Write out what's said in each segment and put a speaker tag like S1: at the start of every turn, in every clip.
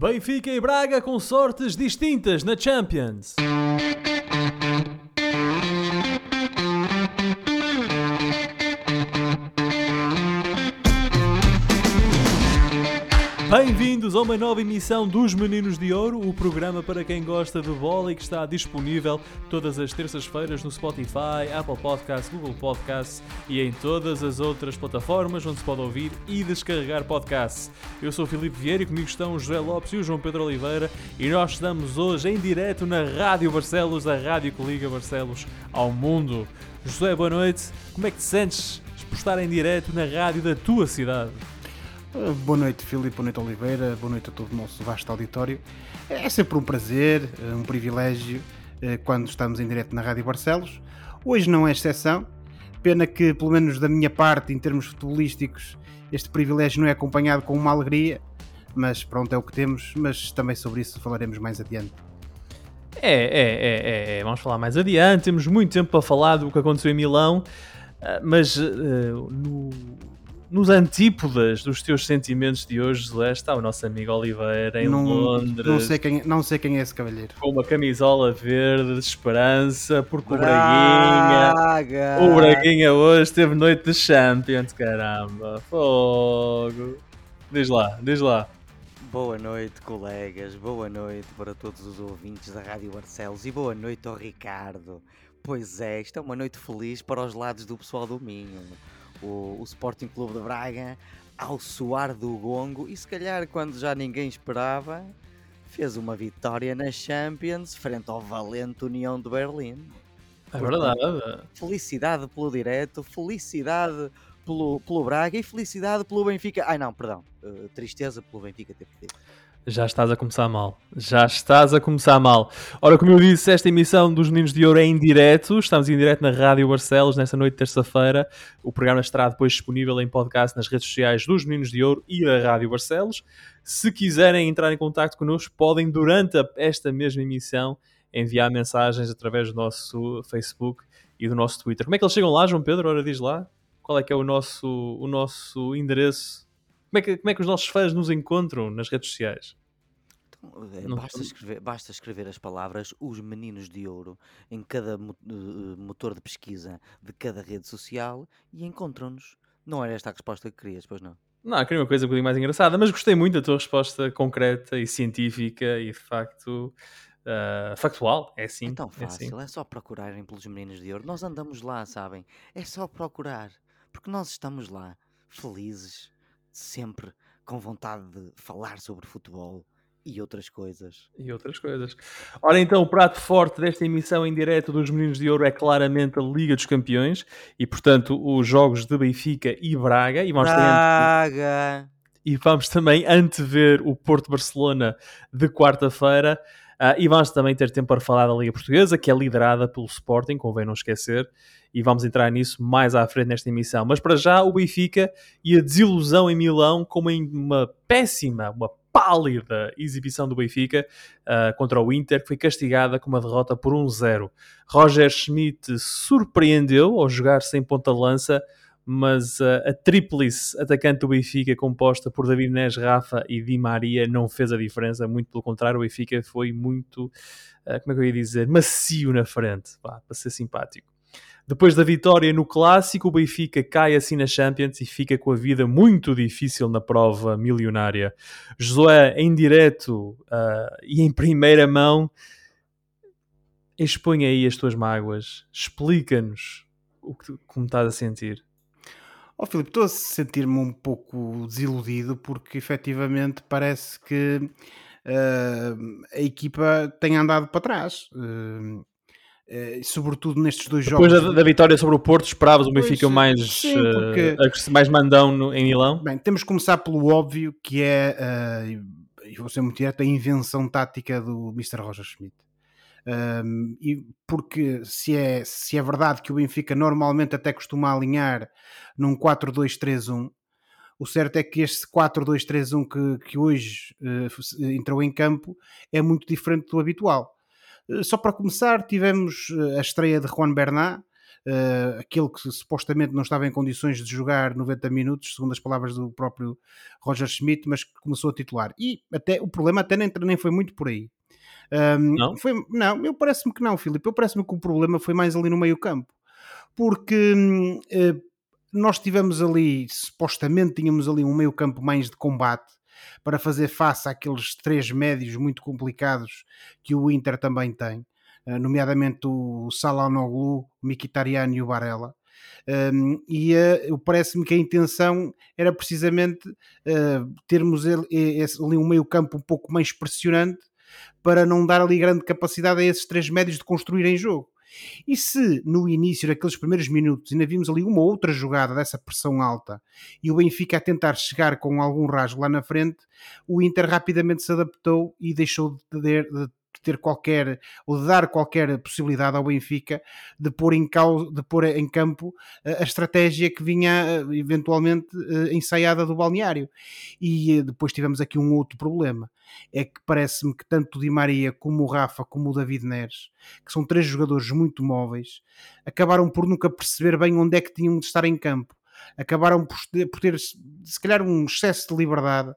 S1: Benfica e Braga com sortes distintas na Champions. Bem-vindos a uma nova emissão dos Meninos de Ouro, o programa para quem gosta de bola e que está disponível todas as terças-feiras no Spotify, Apple Podcasts, Google Podcasts e em todas as outras plataformas onde se pode ouvir e descarregar podcasts. Eu sou o Filipe Vieira e comigo estão o José Lopes e o João Pedro Oliveira e nós estamos hoje em direto na Rádio Barcelos, a rádio que liga Barcelos ao mundo. José, boa noite. Como é que te sentes por estar em direto na rádio da tua cidade?
S2: Uh, boa noite, Filipe, boa noite, Oliveira, boa noite a todo o nosso vasto auditório. É sempre um prazer, uh, um privilégio uh, quando estamos em direto na Rádio Barcelos. Hoje não é exceção, pena que, pelo menos da minha parte, em termos futebolísticos, este privilégio não é acompanhado com uma alegria, mas pronto, é o que temos, mas também sobre isso falaremos mais adiante.
S1: É, é, é, é, é. vamos falar mais adiante, temos muito tempo para falar do que aconteceu em Milão, mas no nos antípodas dos teus sentimentos de hoje, José, está o nosso amigo Oliveira em
S2: não,
S1: Londres.
S2: Não sei, quem, não sei quem é esse cavalheiro.
S1: Com uma camisola verde de esperança, porque Braga. o Braguinha. O Braguinha hoje teve noite de Champions, caramba. Fogo. Diz lá, diz lá.
S3: Boa noite, colegas. Boa noite para todos os ouvintes da Rádio Barcelos e boa noite ao Ricardo. Pois é, esta é uma noite feliz para os lados do pessoal do Minho o, o Sporting Clube de Braga ao soar do gongo e se calhar quando já ninguém esperava fez uma vitória na Champions frente ao valente União de Berlim.
S1: É verdade.
S3: Felicidade pelo direto, felicidade pelo, pelo Braga e felicidade pelo Benfica. Ai não, perdão, uh, tristeza pelo Benfica ter perdido.
S1: Já estás a começar mal. Já estás a começar mal. Ora, como eu disse, esta emissão dos Meninos de Ouro é em direto. Estamos em direto na Rádio Barcelos nesta noite de terça-feira. O programa estará depois disponível em podcast nas redes sociais dos Meninos de Ouro e da Rádio Barcelos. Se quiserem entrar em contato connosco, podem, durante esta mesma emissão, enviar mensagens através do nosso Facebook e do nosso Twitter. Como é que eles chegam lá, João Pedro? Ora, diz lá. Qual é que é o nosso, o nosso endereço como é, que, como é que os nossos fãs nos encontram nas redes sociais?
S3: Então, é, basta, escrever, basta escrever as palavras Os Meninos de Ouro em cada eh, motor de pesquisa de cada rede social e encontram-nos. Não era esta a resposta que querias, pois não?
S1: Não, queria uma coisa um bocadinho mais engraçada, mas gostei muito da tua resposta concreta e científica e de facto uh, factual. É assim.
S3: É tão
S1: fácil,
S3: é, assim. é só procurarem pelos Meninos de Ouro. Nós andamos lá, sabem? É só procurar, porque nós estamos lá, felizes sempre com vontade de falar sobre futebol e outras coisas.
S1: E outras coisas. Ora, então, o prato forte desta emissão em direto dos Meninos de Ouro é claramente a Liga dos Campeões e, portanto, os jogos de Benfica e Braga. E
S3: vamos Braga!
S1: E vamos também antever o Porto-Barcelona de quarta-feira. Uh, e vamos também ter tempo para falar da Liga Portuguesa, que é liderada pelo Sporting, convém não esquecer, e vamos entrar nisso mais à frente nesta emissão. Mas para já, o Benfica e a desilusão em Milão, como em uma péssima, uma pálida exibição do Benfica uh, contra o Inter, que foi castigada com uma derrota por 1-0. Roger Schmidt surpreendeu ao jogar sem ponta-lança, mas uh, a tríplice atacante do Benfica, composta por David Neres, Rafa e Di Maria, não fez a diferença, muito pelo contrário, o Benfica foi muito, uh, como é que eu ia dizer, macio na frente, pá, para ser simpático. Depois da vitória no Clássico, o Benfica cai assim na Champions e fica com a vida muito difícil na prova milionária. Josué, em direto uh, e em primeira mão, expõe aí as tuas mágoas, explica-nos o que, como estás a sentir.
S2: Oh, Filipe, estou a sentir-me um pouco desiludido porque efetivamente parece que uh, a equipa tem andado para trás. Uh, uh, sobretudo nestes dois
S1: Depois
S2: jogos.
S1: Depois da, da, vitória sobre o Porto, esperavas o Benfica mais, sim, porque, mais mandão no, em Milão?
S2: Bem, temos que começar pelo óbvio que é, e vou ser muito direto, a invenção tática do Mr. Roger Schmidt. Um, e porque se é, se é verdade que o Benfica normalmente até costuma alinhar num 4-2-3-1, o certo é que este 4-2-3-1 que, que hoje uh, entrou em campo é muito diferente do habitual. Uh, só para começar, tivemos eh, a estreia de Juan Bernat, uh, aquele que supostamente não estava em condições de jogar 90 minutos, segundo as palavras do próprio Roger Schmidt, mas que começou a titular. E até o problema até nem, nem foi muito por aí. Um, não? Foi, não, eu parece-me que não, Filipe. Eu parece-me que o problema foi mais ali no meio campo. Porque uh, nós tivemos ali, supostamente tínhamos ali um meio campo mais de combate para fazer face àqueles três médios muito complicados que o Inter também tem, eh, nomeadamente o Salanoglu, o Mkhitaryan e o Barella. Um, e uh, parece-me que a intenção era precisamente uh, termos ele, ali um meio campo um pouco mais pressionante para não dar ali grande capacidade a esses três médios de construírem jogo. E se no início daqueles primeiros minutos ainda vimos ali uma outra jogada dessa pressão alta e o Benfica a tentar chegar com algum rasgo lá na frente, o Inter rapidamente se adaptou e deixou de ter, de ter qualquer ou de dar qualquer possibilidade ao Benfica de pôr em, causa, de pôr em campo eh, a estratégia que vinha eh, eventualmente eh, ensaiada do balneário. E depois tivemos aqui um outro problema. É que parece-me que tanto o Di Maria como o Rafa como o David Neres, que são três jogadores muito móveis, acabaram por nunca perceber bem onde é que tinham de estar em campo acabaram por ter, por ter, se calhar um excesso de liberdade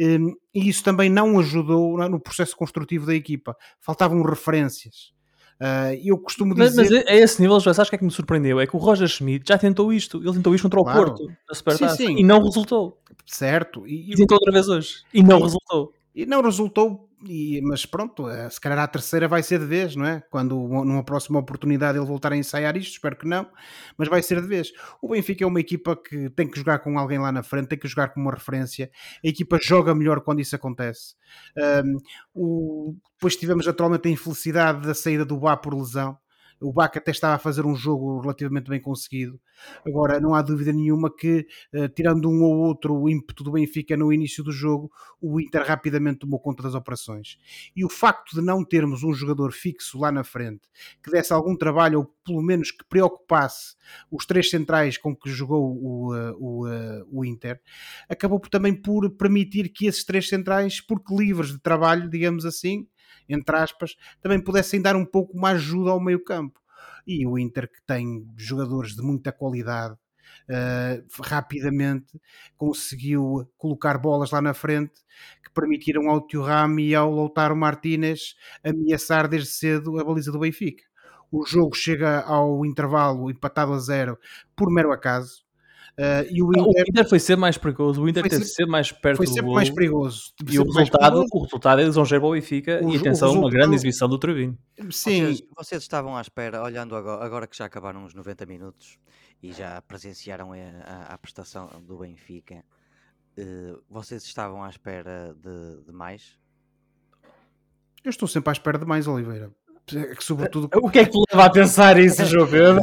S2: um, e isso também não ajudou no processo construtivo da equipa. Faltavam referências. Uh, eu costumo dizer...
S1: Mas, mas a esse nível, já sabes o que é que me surpreendeu? É que o Roger Schmidt já tentou isto. Ele tentou isto contra claro. o Porto, a Supertaça, e não resultou.
S2: Certo.
S1: E, e tentou outra vez hoje. E não e, resultou.
S2: E não resultou e, mas pronto, eh, se calhar a terceira vai ser de vez, não é? Quando numa próxima oportunidade ele voltar a ensaiar isto, espero que não, mas vai ser de vez. O Benfica é uma equipa que tem que jogar com alguém lá na frente, tem que jogar com uma referência. A equipa joga melhor quando isso acontece. Um, o, depois tivemos naturalmente a infelicidade da saída do Bá por lesão. O Baca até estava a fazer um jogo relativamente bem conseguido. Agora, não há dúvida nenhuma que, uh, tirando um ou outro ímpeto do Benfica no início do jogo, o Inter rapidamente tomou conta das operações. E o facto de não termos um jogador fixo lá na frente que desse algum trabalho, ou pelo menos que preocupasse os três centrais com que jogou o, uh, o, uh, o Inter, acabou também por permitir que esses três centrais, porque livres de trabalho, digamos assim, entre aspas, também pudessem dar um pouco mais ajuda ao meio campo. E o Inter, que tem jogadores de muita qualidade, uh, rapidamente conseguiu colocar bolas lá na frente que permitiram ao Thuram e ao Lautaro Martínez ameaçar desde cedo a baliza do Benfica. O jogo chega ao intervalo empatado a zero por mero acaso.
S1: Uh, e o, Inter, o Inter foi ser mais perigoso, o Inter teve ser mais perto
S2: foi sempre mais perigoso.
S1: E o resultado, o resultado é lisonjeiro ao Benfica o, e atenção, uma grande exibição do Trevino.
S3: Sim. Vocês, vocês, estavam à espera, olhando agora, agora, que já acabaram os 90 minutos e já presenciaram a, a, a prestação do Benfica, uh, vocês estavam à espera de, de mais?
S2: Eu estou sempre à espera de mais, Oliveira. É
S1: sobretudo... O que é que te leva a pensar isso, João Pedro?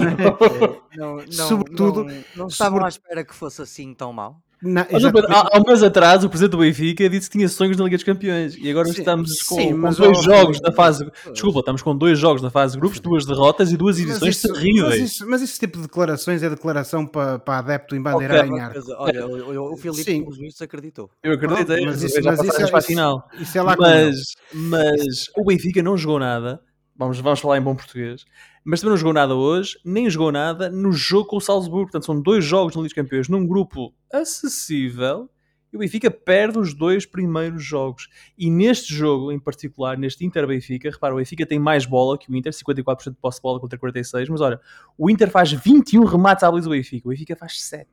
S3: não, não, sobretudo, não, não estavam sobre... à espera que fosse assim tão mal.
S1: Não, há, há um mês atrás, o presidente do Benfica disse que tinha sonhos na Liga dos Campeões e agora sim, estamos com, sim, com dois jogos da fase. Desculpa, estamos com dois jogos da fase de grupos, duas derrotas e duas edições isso, terríveis.
S2: Mas, isso, mas esse tipo de declarações é declaração para, para adepto em bandeira okay, em
S3: Olha, o, o Filipe, sim. isso acreditou.
S1: Eu acreditei, mas isso, mas isso, é, para a final. Isso é lá mas, mas o Benfica não jogou nada Vamos, vamos falar em bom português. Mas também não jogou nada hoje, nem jogou nada no jogo com o Salzburgo. Portanto, são dois jogos no Liga dos Campeões num grupo acessível e o Benfica perde os dois primeiros jogos. E neste jogo, em particular, neste Inter-Benfica, repara, o Benfica tem mais bola que o Inter, 54% de posse de bola contra 46%, mas olha, o Inter faz 21 remates à baliza do Benfica, o Benfica faz 7.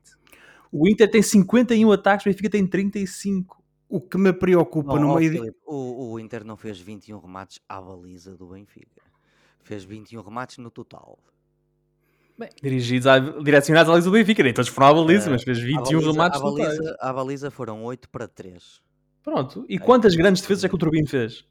S1: O Inter tem 51 ataques, o Benfica tem 35.
S2: O que me preocupa não, no meio. Filipe,
S3: o, o Inter não fez 21 remates à baliza do Benfica. Fez 21 remates no total.
S1: Bem, dirigidos, à, direcionados à baliza do Benfica, nem todos foram à baliza, uh, mas fez 21 baliza, remates
S3: à baliza, à baliza foram 8 para 3.
S1: Pronto, e é, quantas é, grandes defesas é que o Turbino fez?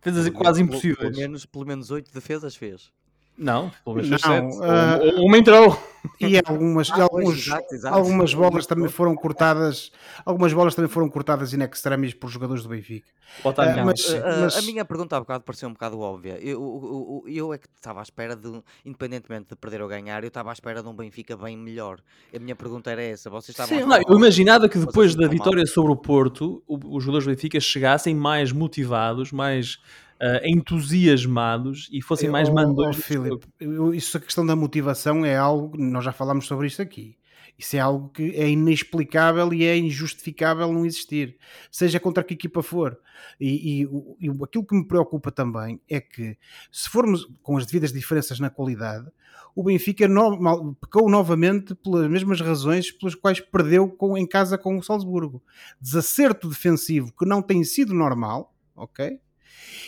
S1: Fez assim quase impossíveis.
S3: Pelo menos, pelo menos 8 defesas fez.
S1: Não, pelo menos não, uh, uma entrou.
S2: E algumas, ah, alguns, exato, exato. algumas bolas também foram cortadas, algumas bolas também foram cortadas in extremis por jogadores do Benfica.
S3: Uh, mas, uh, mas... A minha pergunta há bocado pareceu um bocado óbvia. Eu, eu, eu é que estava à espera de, independentemente de perder ou ganhar, eu estava à espera de um Benfica bem melhor. A minha pergunta era essa. Vocês estavam
S1: Sim, não, eu imaginava que depois da vitória mal. sobre o Porto, os jogadores do Benfica chegassem mais motivados, mais uh, entusiasmados e fossem mais
S2: Oh,
S1: mandões.
S2: oh, Filipe, eu- isso a questão da motivação é algo, nós já falámos sobre isso aqui. Isso é algo que é inexplicável e é injustificável não existir, seja contra que equipa for. E, e e aquilo que me preocupa também é que, se formos com as devidas diferenças na qualidade, o Benfica normal- pecou novamente pelas mesmas razões pelas quais perdeu com- em casa com o Salzburgo. Desacerto defensivo que não tem sido normal, ok?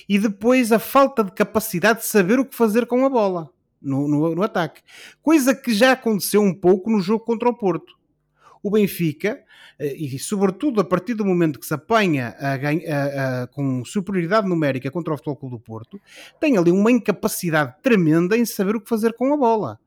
S2: E depois a falta de capacidade de saber o que fazer com a bola no, no- no ataque. Coisa que já aconteceu um pouco no jogo contra o Porto. O Benfica, eh, e sobretudo a partir do momento que se apanha a a- a- com superioridade numérica contra o Futebol Clube do Porto, tem ali uma incapacidade tremenda em saber o que fazer com a bola.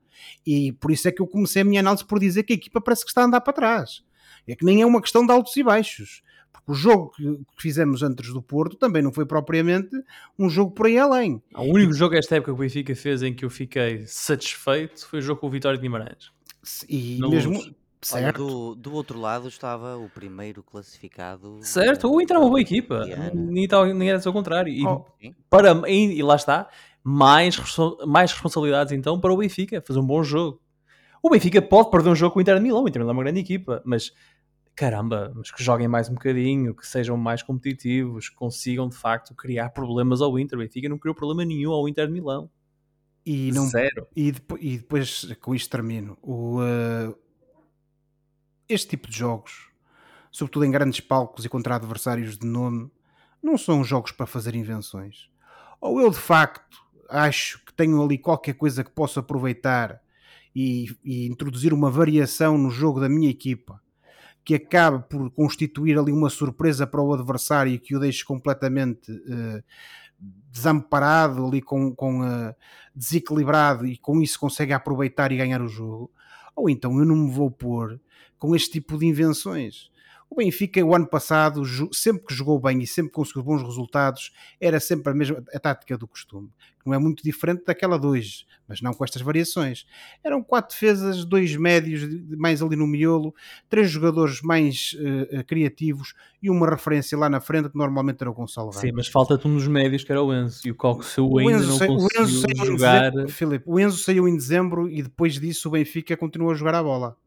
S2: E por isso é que eu comecei a minha análise por dizer que a equipa parece que está a andar para trás. É que nem é uma questão de altos e baixos. Porque o jogo que que fizemos antes do Porto também não foi propriamente um jogo por aí além.
S1: O único jogo esta época que o Benfica fez em que eu fiquei satisfeito foi o jogo com o Vitória de Guimarães.
S2: E mesmo.
S1: Luz.
S3: Olha,
S2: Certo.
S3: do, do outro lado estava o primeiro classificado.
S1: Certo,
S3: eh,
S1: o Inter é uma boa equipa. Nem, tal, nem era ao contrário. E,
S2: Oh,
S1: para, e, e lá está, mais, mais responsabilidades então para o Benfica, fazer um bom jogo. O Benfica pode perder um jogo com o Inter de Milão, o Inter de Milão é uma grande equipa, mas caramba, mas que joguem mais um bocadinho, que sejam mais competitivos, que consigam de facto criar problemas ao Inter. O Benfica não criou problema nenhum ao Inter de Milão.
S2: e, não,
S1: Zero.
S2: e, depo- e depois com isto termino. O, eh, este tipo de jogos, sobretudo em grandes palcos e contra adversários de nome, não são jogos para fazer invenções. Ou eu de facto acho que tenho ali qualquer coisa que posso aproveitar e, e introduzir uma variação no jogo da minha equipa que acabe por constituir ali uma surpresa para o adversário e que o deixe completamente eh, desamparado ali com, com eh, desequilibrado e com isso consegue aproveitar e ganhar o jogo, ou então eu não me vou pôr com este tipo de invenções. O Benfica, o ano passado, sempre que jogou bem e sempre conseguiu bons resultados, era sempre a mesma a tática do costume, que não é muito diferente daquela de hoje, mas não com estas variações. Eram quatro defesas, dois médios, mais ali no miolo, três jogadores mais eh, criativos e uma referência lá na frente, que normalmente era o Gonçalo
S1: Sim,
S2: Ramos.
S1: mas falta-te um dos médios que era o Enzo, e o Coxu
S2: O
S1: ainda
S2: Enzo,
S1: não
S2: sai- o Enzo
S1: conseguiu
S2: saiu em
S1: jogar.
S2: dezembro, Filipe, o Enzo saiu em dezembro e depois disso o Benfica continua a jogar a bola.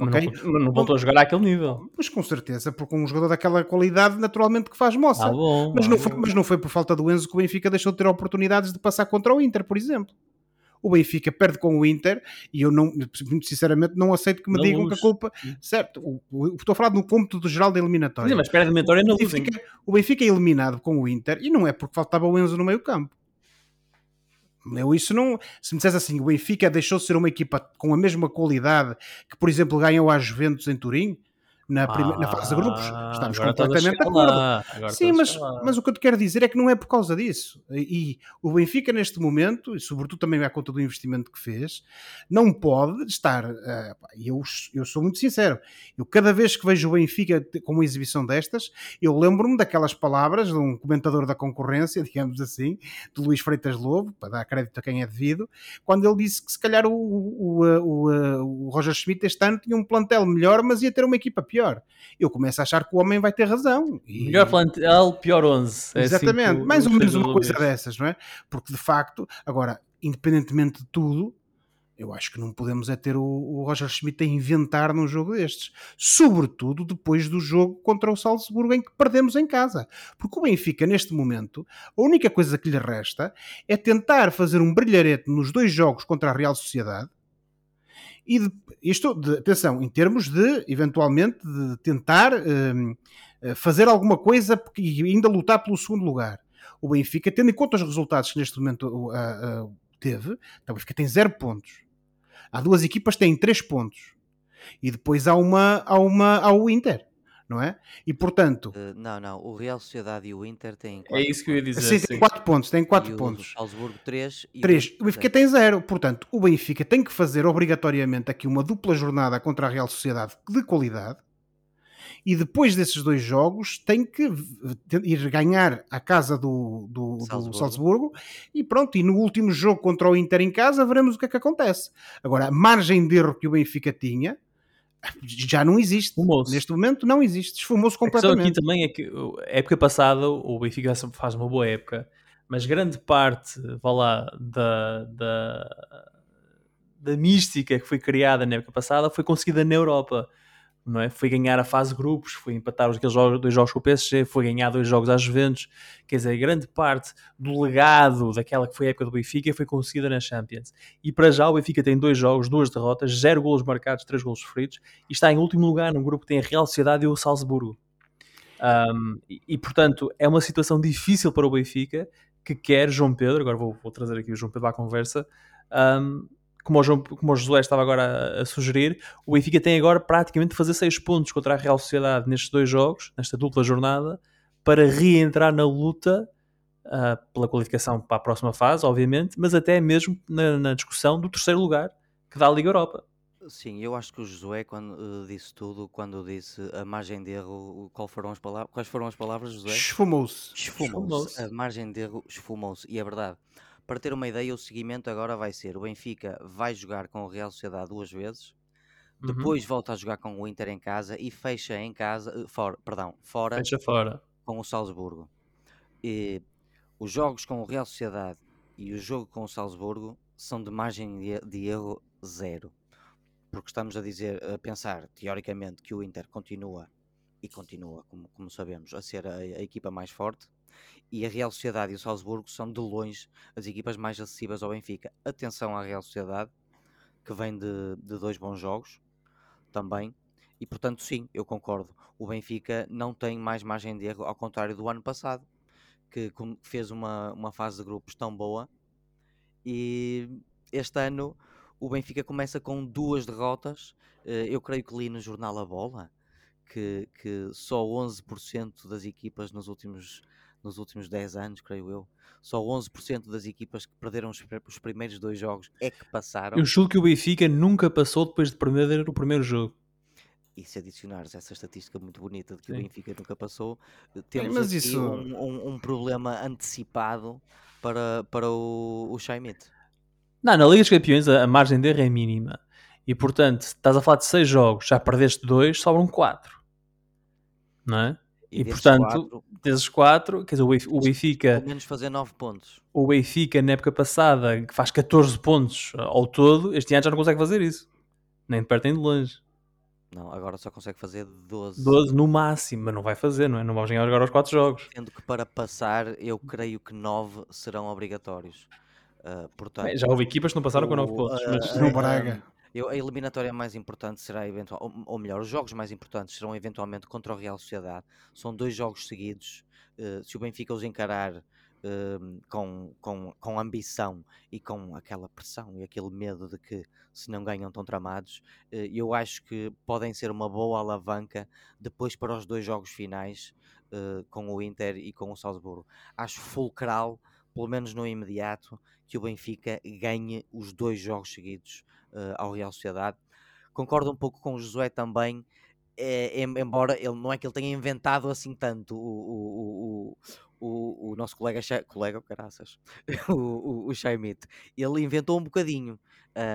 S1: Mas
S2: Ok?
S1: não, não voltou a jogar àquele nível.
S2: Mas com certeza, porque um jogador daquela qualidade naturalmente que faz moça.
S1: Ah, bom.
S2: mas,
S1: ah,
S2: não
S1: bom.
S2: foi, mas não foi por falta do Enzo que o Benfica deixou de ter oportunidades de passar contra o Inter, por exemplo. O Benfica perde com o Inter e eu não, muito sinceramente, não aceito que me digam
S1: luz.
S2: que a culpa. Certo, o, o- estou a falar no cômputo do geral da eliminatória.
S1: Sim, mas perde a eliminatória na
S2: o. Benfica, o Benfica é eliminado com o Inter e não é porque faltava o Enzo no meio campo. Eu isso não. Se me dissesse assim, o Benfica deixou de ser uma equipa com a mesma qualidade que, por exemplo, ganhou à Juventus em Turim, na, prime- na fase de grupos,
S1: Ah,
S2: estamos completamente de acordo. Sim, mas, mas o que eu te quero dizer é que não é por causa disso. E, e o Benfica, neste momento, e sobretudo também à conta do investimento que fez, não pode estar. eh, eu, eu sou muito sincero. Eu, cada vez que vejo o Benfica com uma exibição destas, eu lembro-me daquelas palavras de um comentador da concorrência, digamos assim, de Luís Freitas Lobo, para dar crédito a quem é devido, quando ele disse que se calhar o, o, o, o, o Roger Schmidt este ano tinha um plantel melhor, mas ia ter uma equipa pior. Eu começo a achar que o homem vai ter razão. E-
S1: Melhor plantel, pior 11. É assim
S2: Exatamente,
S1: o-
S2: mais ou menos uma coisa dessas, não é? Porque de facto, agora, independentemente de tudo, eu acho que não podemos é ter o, o Roger Schmidt a inventar num jogo destes. Sobretudo depois do jogo contra o Salzburgo em que perdemos em casa. Porque o Benfica, neste momento, a única coisa que lhe resta é tentar fazer um brilharete nos dois jogos contra a Real Sociedade. E de- isto, de- atenção, em termos de, eventualmente, de tentar hum, eh, fazer alguma coisa e ainda lutar pelo segundo lugar. O Benfica, tendo em conta os resultados que neste momento uh, uh, teve, então o Benfica tem zero pontos. Há duas equipas que têm três pontos. E depois há uma, há uma há o Inter, não é? E portanto,
S3: Eh, não, não. O Real Sociedade e o Inter têm
S1: É isso que eu ia dizer. sim.
S2: tem quatro pontos, tem quatro
S3: e
S2: pontos.
S3: O Salzburgo 3 e
S2: Três.
S3: o
S2: O Benfica tem zero. Portanto, o Benfica tem que fazer obrigatoriamente aqui uma dupla jornada contra a Real Sociedade de qualidade. E depois desses dois jogos tem que ir ganhar a casa do, do, do
S3: Salzburgo.
S2: Salzburgo. E pronto, e no último jogo contra o Inter em casa veremos o que é que acontece. Agora, a margem de erro que o Benfica tinha já não existe.
S1: Esfumou-se.
S2: Neste momento não existe. Esfumou-se
S1: A questão aqui
S2: completamente.
S1: também é que, a época passada, o Benfica faz uma boa época, mas grande parte, vá lá, da, da, da mística que foi criada na época passada foi conseguida na Europa. Não é? Foi ganhar a fase grupos, foi empatar os dois jogos com o PSG, foi ganhar dois jogos às Juventus. Quer dizer, grande parte do legado daquela que foi a época do Benfica foi conseguida na Champions. E para já o Benfica tem dois jogos, duas derrotas, zero golos marcados, três golos sofridos e está em último lugar num grupo que tem a Real Sociedade e o Salzburgo. Um, e, e, portanto é uma situação difícil para o Benfica que quer João Pedro, agora vou, vou trazer aqui o João Pedro à conversa, um, como, o João, como o Josué estava agora a, a, sugerir, o Benfica tem agora praticamente de fazer 6 pontos contra a Real Sociedade nestes dois jogos, nesta dupla jornada, para reentrar na luta uh, pela qualificação para a próxima fase, obviamente, mas até mesmo na, na, discussão do terceiro lugar que dá a Liga Europa.
S3: Sim, eu acho que o Josué, quando uh, disse tudo, quando disse a margem de erro, qual foram as palavras, quais foram as palavras, Josué?
S2: Esfumou-se.
S3: Esfumou-se. A margem de erro esfumou-se. E é verdade. Para ter uma ideia, o seguimento agora vai ser: o Benfica vai jogar com o Real Sociedade duas vezes, uhum. depois volta a jogar com o Inter em casa e fecha em casa, uh, fora, perdão, fora,
S1: fecha fora
S3: com o Salzburgo. E os jogos com o Real Sociedade e o jogo com o Salzburgo são de margem de, de erro zero. Porque estamos a dizer, a pensar, teoricamente, que o Inter continua e continua, como, como sabemos, a ser a, a equipa mais forte e a Real Sociedade e o Salzburgo são de longe as equipas mais acessíveis ao Benfica. Atenção à Real Sociedade, que vem de, de dois bons jogos também, e portanto, sim, eu concordo. O Benfica não tem mais margem de erro, ao contrário do ano passado, que fez uma, uma fase de grupos tão boa, e este ano o Benfica começa com duas derrotas. Eh, eu creio que li no jornal A Bola que, que só 11% das equipas nos últimos nos últimos 10 anos, creio eu. Só 11% das equipas que perderam os, os, primeiros dois jogos é que passaram.
S1: Eu julgo que o Benfica nunca passou depois de perder o primeiro jogo.
S3: E se adicionares essa estatística muito bonita de que Sim. o Benfica nunca passou, temos Mas aqui isso... um, um, um, problema antecipado para, para o, o.
S1: Não, na Liga dos Campeões a, a margem de erro é mínima. E portanto, estás a falar de 6 jogos, já perdeste 2, sobram 4. Não é? E, e portanto, quatro, desses quatro, quer dizer, o Benfica.
S3: Pelo menos fazer 9 pontos.
S1: O Benfica, na época passada, que faz 14 pontos ao todo, este ano já não consegue fazer isso. Nem de perto nem de longe.
S3: Não, agora só consegue fazer 12.
S1: 12 no máximo, mas não vai fazer, não é? Não vamos ganhar agora os 4 jogos.
S3: Sendo que para passar, eu creio que 9 serão obrigatórios. Uh, portanto,
S1: Bem, já houve equipas que não passaram o, com 9 pontos. Uh,
S2: mas... No Braga.
S3: Eu, a eliminatória mais importante será eventual, ou, ou, melhor, os jogos mais importantes serão eventualmente contra o Real Sociedade. São dois jogos seguidos. Uh, se o Benfica os encarar uh, com, com, com ambição e com aquela pressão e aquele medo de que se não ganham estão tramados, uh, eu acho que podem ser uma boa alavanca depois para os dois jogos finais eh, com o Inter e com o Salzburgo. Acho fulcral, pelo menos no imediato, que o Benfica ganhe os dois jogos seguidos uh, ao Real Sociedade. Concordo um pouco com o Josué também, é, embora ele não é que ele tenha inventado assim tanto o, o, o, o, nosso colega, colega caraças, o, o, o ele inventou um bocadinho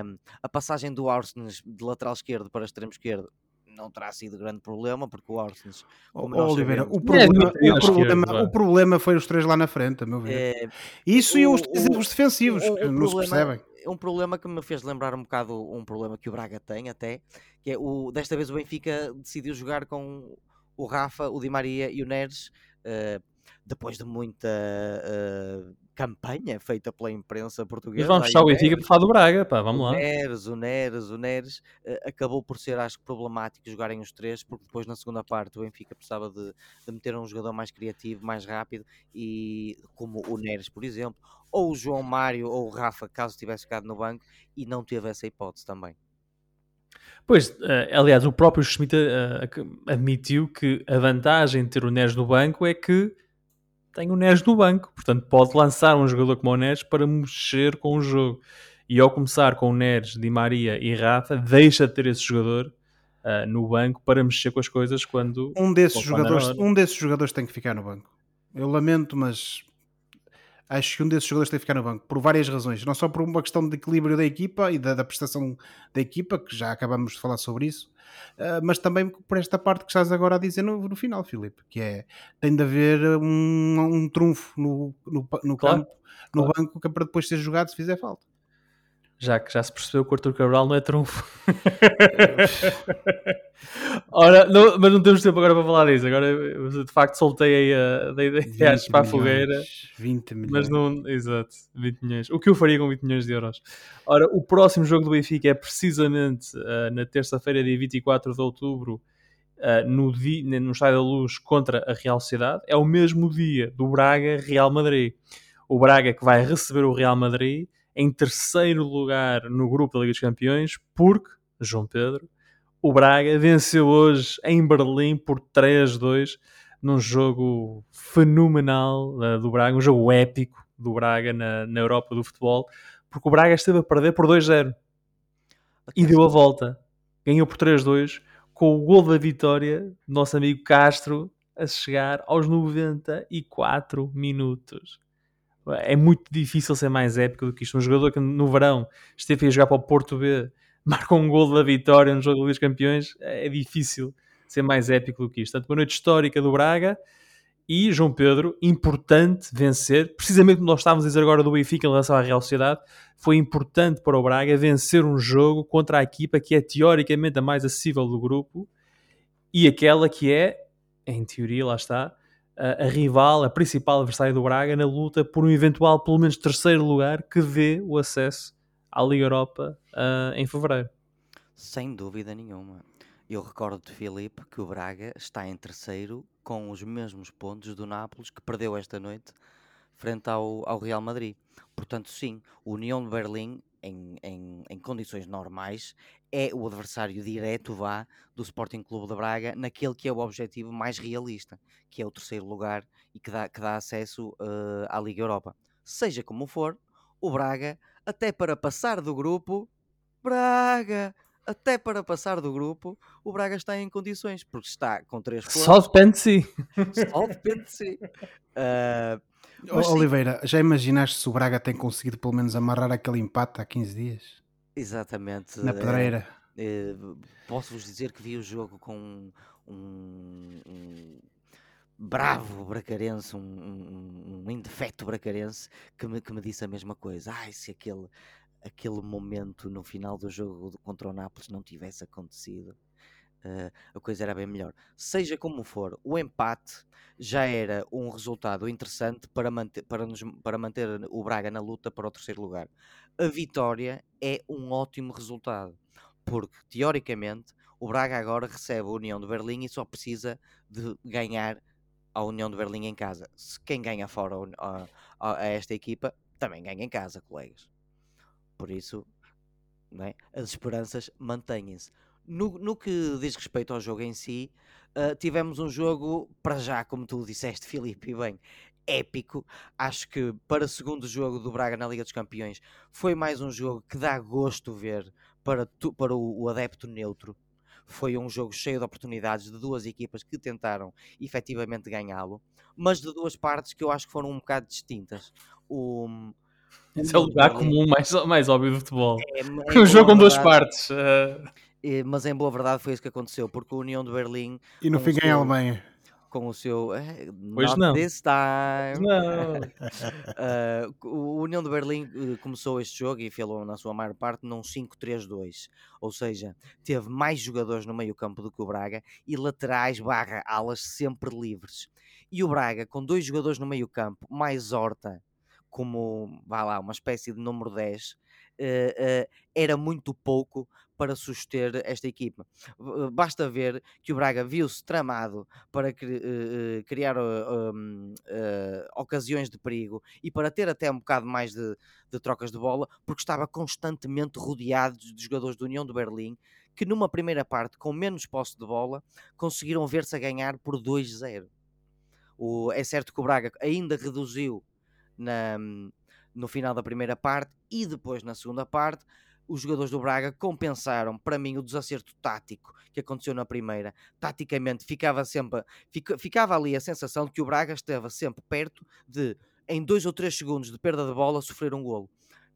S3: um, a passagem do Arsens de lateral esquerdo para extremo esquerdo não terá sido grande problema, porque o Arsens,
S2: como oh, Oliveira, sabemos, o problema, é, o, problema, o problema foi os três lá na frente, a meu ver. É, Isso o, e os, os defensivos, o, que não se percebem
S3: um problema que me fez lembrar um bocado um problema que o Braga tem até, que é o desta vez o Benfica decidiu jogar com o Rafa, o Di Maria e o Neres, uh, depois de muita uh, campanha feita pela imprensa portuguesa.
S1: Mas vamos fechar o Benfica para falar do Braga, pá, vamos
S3: o
S1: lá.
S3: Neres, o Neres, o Neres, uh, acabou por ser, acho que, problemático jogarem os três, porque depois na segunda parte o Benfica precisava de, de meter um jogador mais criativo, mais rápido, e como o Neres, por exemplo, ou o João Mário ou o Rafa, caso tivesse ficado no banco, e não teve essa hipótese também.
S1: Pois, uh, aliás, o próprio Schmidt uh, admitiu que a vantagem de ter o Neres no banco é que tem o Neres no banco, portanto pode lançar um jogador como o Neres para mexer com o jogo. E ao começar com o Neres, Di Maria e Rafa, deixa de ter esse jogador uh, no banco para mexer com as coisas quando
S2: um desses jogadores, um desses jogadores tem que ficar no banco. Eu lamento, mas acho que um desses jogadores tem que ficar no banco, por várias razões. Não só por uma questão de equilíbrio da equipa e da, da prestação da equipa, que já acabamos de falar sobre isso, uh, mas também por esta parte que estás agora a dizer no, no final, Filipe, que é tem de haver um, um trunfo no, no, no
S1: Claro,
S2: campo, no
S1: claro.
S2: banco, que é para depois ser jogado se fizer falta.
S1: Já que já se percebeu que o Arthur Cabral não é trunfo. Ora, não- mas não temos tempo agora para falar disso. Agora, de facto, soltei aí a, dei, dei
S2: 20
S1: reais para a fogueira.
S2: 20 milhões.
S1: Mas não, exato, 20 milhões. O que eu faria com 20 milhões de euros? Ora, o próximo jogo do Benfica é precisamente ah, na terça-feira, dia 24 de outubro, ah, no, di, no Estádio da Luz contra a Real Sociedade. É o mesmo dia do Braga-Real Madrid. O Braga que vai receber o Real Madrid em terceiro lugar no grupo da Liga dos Campeões, porque, João Pedro, o Braga venceu hoje em Berlim por 3-2 num jogo fenomenal uh, do Braga, um jogo épico do Braga na, na Europa do futebol, porque o Braga esteve a perder por 2-0 e deu a volta. Ganhou por 3-2 com o gol da vitória do nosso amigo Castro a chegar aos 94 minutos. É muito difícil ser mais épico do que isto. Um jogador que no verão esteve a jogar para o Porto B, marcou um gol da vitória no jogo dos Campeões, é difícil ser mais épico do que isto. Portanto, uma noite histórica do Braga e João Pedro, importante vencer, precisamente como nós estávamos a dizer agora do Benfica em relação à Real Sociedade, foi importante para o Braga vencer um jogo contra a equipa que é teoricamente a mais acessível do grupo e aquela que é, em teoria, lá está, a, a rival, a principal adversária do Braga na luta por um eventual, pelo menos, terceiro lugar que dê o acesso à Liga Europa uh, em fevereiro.
S3: Sem dúvida nenhuma. Eu recordo-te, Filipe, que o Braga está em terceiro com os mesmos pontos do Nápoles que perdeu esta noite frente ao, ao Real Madrid. Portanto, sim, o União de Berlim, em, em, em, condições normais, é o adversário direto, vá, do Sporting Clube de Braga, naquele que é o objetivo mais realista, que é o terceiro lugar e que dá, que dá acesso uh, à Liga Europa. Seja como for, o Braga, até para passar do grupo, Braga, até para passar do grupo, o Braga está em condições, porque está com 3 pontos.
S1: Só depende de si.
S3: Só depende de si. Uh,
S2: mas, Oliveira, sim. já imaginaste se o Braga tem conseguido pelo menos amarrar aquele empate há 15 dias?
S3: Exatamente.
S2: Na pedreira.
S3: É, Posso-vos dizer que vi o jogo com um, um, um bravo bracarense, um, um, um, indefeto bracarense, que me, que me disse a mesma coisa. Ai, se aquele, aquele momento no final do jogo contra o Nápoles não tivesse acontecido, uh, a coisa era bem melhor. Seja como for, o empate já era um resultado interessante para manter, para, nos, para manter o Braga na luta para o terceiro lugar. A vitória é um ótimo resultado, porque teoricamente o Braga agora recebe a União de Berlim e só precisa de ganhar a União de Berlim em casa. Se quem ganha fora a, a, a esta equipa também ganha em casa, colegas. Por isso, é? as esperanças mantêm-se. No, no, que diz respeito ao jogo em si, uh, tivemos um jogo, para já, como tu disseste, Filipe, e bem, épico. Acho que para o segundo jogo do Braga na Liga dos Campeões foi mais um jogo que dá gosto ver para, tu, para o, o adepto neutro. Foi um jogo cheio de oportunidades de duas equipas que tentaram efetivamente ganhá-lo, mas de duas partes que eu acho que foram um bocado distintas. O,
S1: esse é o lugar comum mais, mais óbvio do futebol.
S3: É,
S1: é um jogo com duas partes.
S3: Mas em boa verdade foi isso que aconteceu, porque a União de Berlim.
S2: E no fim ganha a Alemanha.
S3: Com o seu. Eh,
S1: pois não.
S3: This time.
S1: Não.
S3: uh, o União de Berlim uh, começou este jogo e fez na sua maior parte num 5-3-2. Ou seja, teve mais jogadores no meio-campo do que o Braga e laterais barra alas sempre livres. E o Braga, com dois jogadores no meio-campo, mais Horta como, vá lá, uma espécie de número 10, uh, uh, era muito pouco para suster esta equipa. Basta ver que o Braga viu-se tramado para uh, criar um, ocasiões de perigo e para ter até um bocado mais de, de trocas de bola, porque estava constantemente rodeado de jogadores da União de Berlim que numa primeira parte, com menos posse de bola, conseguiram ver-se a ganhar por 2-0. É certo que o Braga ainda reduziu na, no final da primeira parte e depois na segunda parte os jogadores do Braga compensaram para mim o desacerto tático que aconteceu na primeira. Taticamente ficava sempre fica, ficava ali a sensação de que o Braga esteve sempre perto de em dois ou três segundos de perda de bola, sofrer um golo.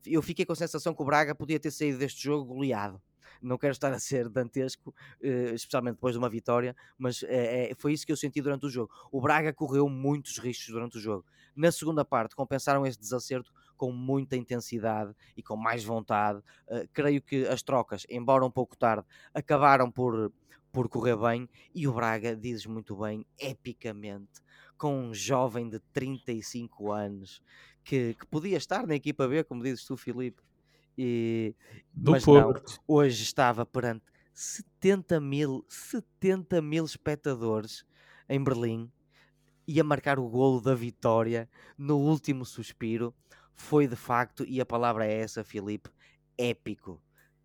S3: Eu fiquei com a sensação que o Braga podia ter saído deste jogo goleado. Não quero estar a ser dantesco, eh, especialmente depois de uma vitória, mas é, é, foi isso que eu senti durante o jogo. O Braga correu muitos riscos durante o jogo. Na segunda parte, compensaram esse desacerto com muita intensidade e com mais vontade. Uh, creio que as trocas, embora um pouco tarde, acabaram por, por correr bem e o Braga, dizes muito bem, epicamente, com um jovem de 35 anos que, que podia estar na equipa B, como dizes tu, Filipe. E,
S1: Do
S3: mas
S1: Porto.
S3: não, hoje estava perante 70 mil, 70 mil espectadores em Berlim e a marcar o golo da vitória no último suspiro foi de facto, e a palavra é essa, Filipe, épico.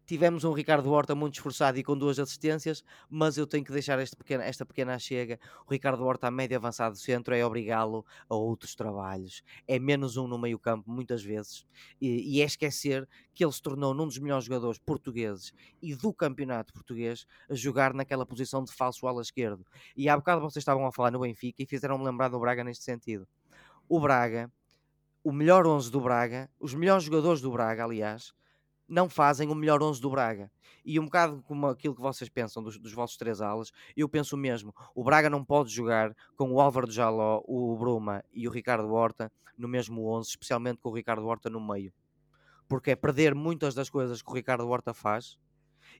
S3: Tivemos um Ricardo Horta muito esforçado e com duas assistências, mas eu tenho que deixar pequeno, esta pequena chega. O Ricardo Horta, a médio avançado centro, é obrigá-lo a outros trabalhos. É menos um no meio-campo, muitas vezes, e, e é esquecer que ele se tornou num dos melhores jogadores portugueses e do campeonato português a jogar naquela posição de falso ala esquerdo. E há bocado vocês estavam a falar no Benfica e fizeram-me lembrar do Braga neste sentido. O Braga, o melhor 11 do Braga, os melhores jogadores do Braga, aliás, não fazem o melhor 11 do Braga. E um bocado como aquilo que vocês pensam dos, dos vossos três alas, eu penso o mesmo. O Braga não pode jogar com o Álvaro Jaló, o Bruma e o Ricardo Horta no mesmo 11, especialmente com o Ricardo Horta no meio. Porque é perder muitas das coisas que o Ricardo Horta faz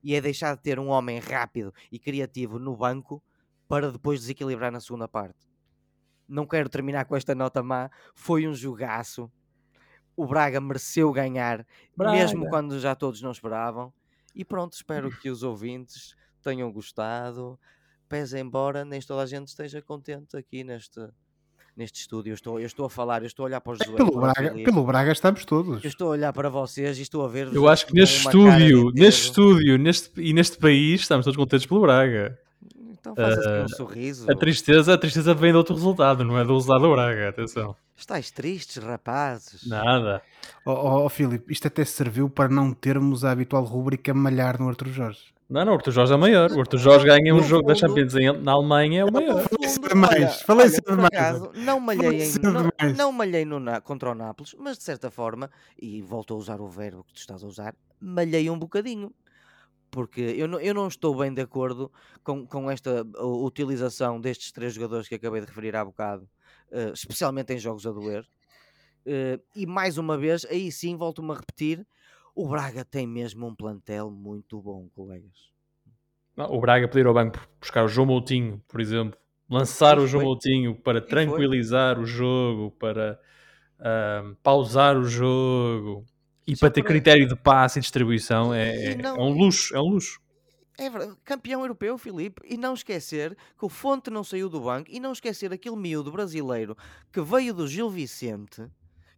S3: e é deixar de ter um homem rápido e criativo no banco para depois desequilibrar na segunda parte. Não quero terminar com esta nota má. Foi um jogaço o Braga mereceu ganhar, Braga. mesmo quando já todos não esperavam. E pronto, espero que os ouvintes tenham gostado. Pese embora nem toda a gente esteja contente aqui neste, neste estúdio. Eu estou, eu estou a falar, eu estou a olhar para os
S2: é, pelo Braga, pelo Braga estamos todos.
S3: Eu estou a olhar para vocês e estou a ver.
S1: Eu acho que neste estúdio, neste estúdio neste, e neste país estamos todos contentes pelo Braga.
S3: Então faz assim um sorriso.
S1: A tristeza, a tristeza vem de outro resultado, não é do resultado do Braga, atenção.
S3: Estais tristes, rapazes?
S1: Nada.
S2: Ó oh, oh, Filipe, isto até serviu para não termos a habitual rúbrica malhar no Arthur Jorge.
S1: Não, não, o Arthur Jorge é maior. O Arthur Jorge ganha um jogo fundo, da Champions na Alemanha, é o maior.
S2: Falei sempre mais, falei mais. Acaso,
S3: não malhei, em, não, não malhei no, contra o Nápoles, mas de certa forma, e volto a usar o verbo que tu estás a usar, malhei um bocadinho porque eu não, eu não estou bem de acordo com, com esta utilização destes três jogadores que acabei de referir há bocado, uh, especialmente em jogos a doer. Uh, e mais uma vez, aí sim, volto-me a repetir: o Braga tem mesmo um plantel muito bom, colegas.
S1: Não, o Braga pedir ao banco buscar o João Moutinho, por exemplo, lançar o João Moutinho para tranquilizar o jogo, para uh, pausar o jogo, e para ter critério de passe e distribuição é, e não... é um luxo, é um luxo.
S3: É verdade, campeão europeu, Filipe, e não esquecer que o Fonte não saiu do banco, e não esquecer aquele miúdo brasileiro que veio do Gil Vicente,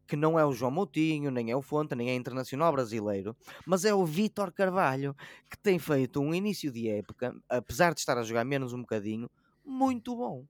S3: que não é o João Moutinho, nem é o Fonte, nem é internacional brasileiro, mas é o Vítor Carvalho, que tem feito um início de época, apesar de estar a jogar menos um bocadinho, muito bom.